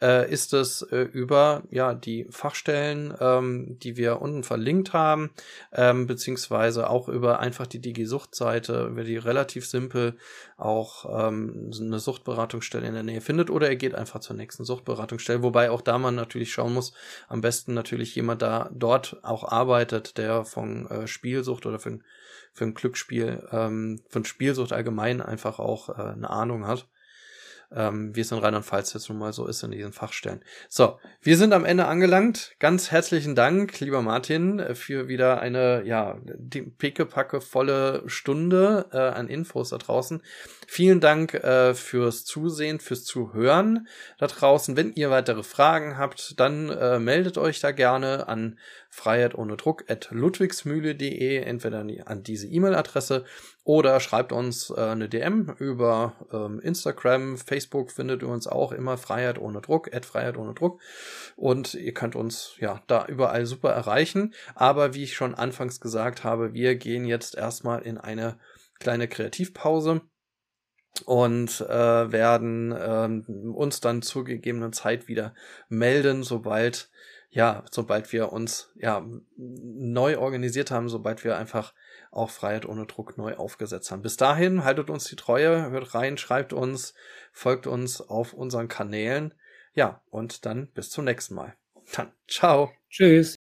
äh, ist es äh, über ja die Fachstellen, ähm, die wir unten verlinkt haben, ähm, beziehungsweise auch über einfach die Digi-Sucht-Seite, über die relativ simpel auch ähm, eine Suchtberatungsstelle in der Nähe findet oder ihr geht einfach zur nächsten Suchtberatungsstelle, wobei auch da man natürlich schauen muss, am besten natürlich jemand da dort auch arbeitet, der von äh, Spielsucht oder für ein Glücksspiel, ähm, von Spielsucht allgemein einfach auch äh, eine Ahnung hat ähm, wie es in Rheinland-Pfalz jetzt nun mal so ist in diesen Fachstellen. So, wir sind am Ende angelangt. Ganz herzlichen Dank, lieber Martin, für wieder eine, ja, die pickepacke volle Stunde äh, an Infos da draußen. Vielen Dank äh, fürs Zusehen, fürs Zuhören da draußen. Wenn ihr weitere Fragen habt, dann äh, meldet euch da gerne an Freiheit ohne Druck at ludwigsmühle.de, entweder an diese E-Mail-Adresse oder schreibt uns äh, eine DM über ähm, Instagram, Facebook findet ihr uns auch immer Freiheit ohne Druck, at Freiheit ohne Druck. Und ihr könnt uns ja da überall super erreichen. Aber wie ich schon anfangs gesagt habe, wir gehen jetzt erstmal in eine kleine Kreativpause und äh, werden ähm, uns dann zur gegebenen Zeit wieder melden, sobald ja, sobald wir uns ja neu organisiert haben, sobald wir einfach auch Freiheit ohne Druck neu aufgesetzt haben. Bis dahin haltet uns die Treue, hört rein, schreibt uns, folgt uns auf unseren Kanälen. Ja, und dann bis zum nächsten Mal. Dann ciao. Tschüss.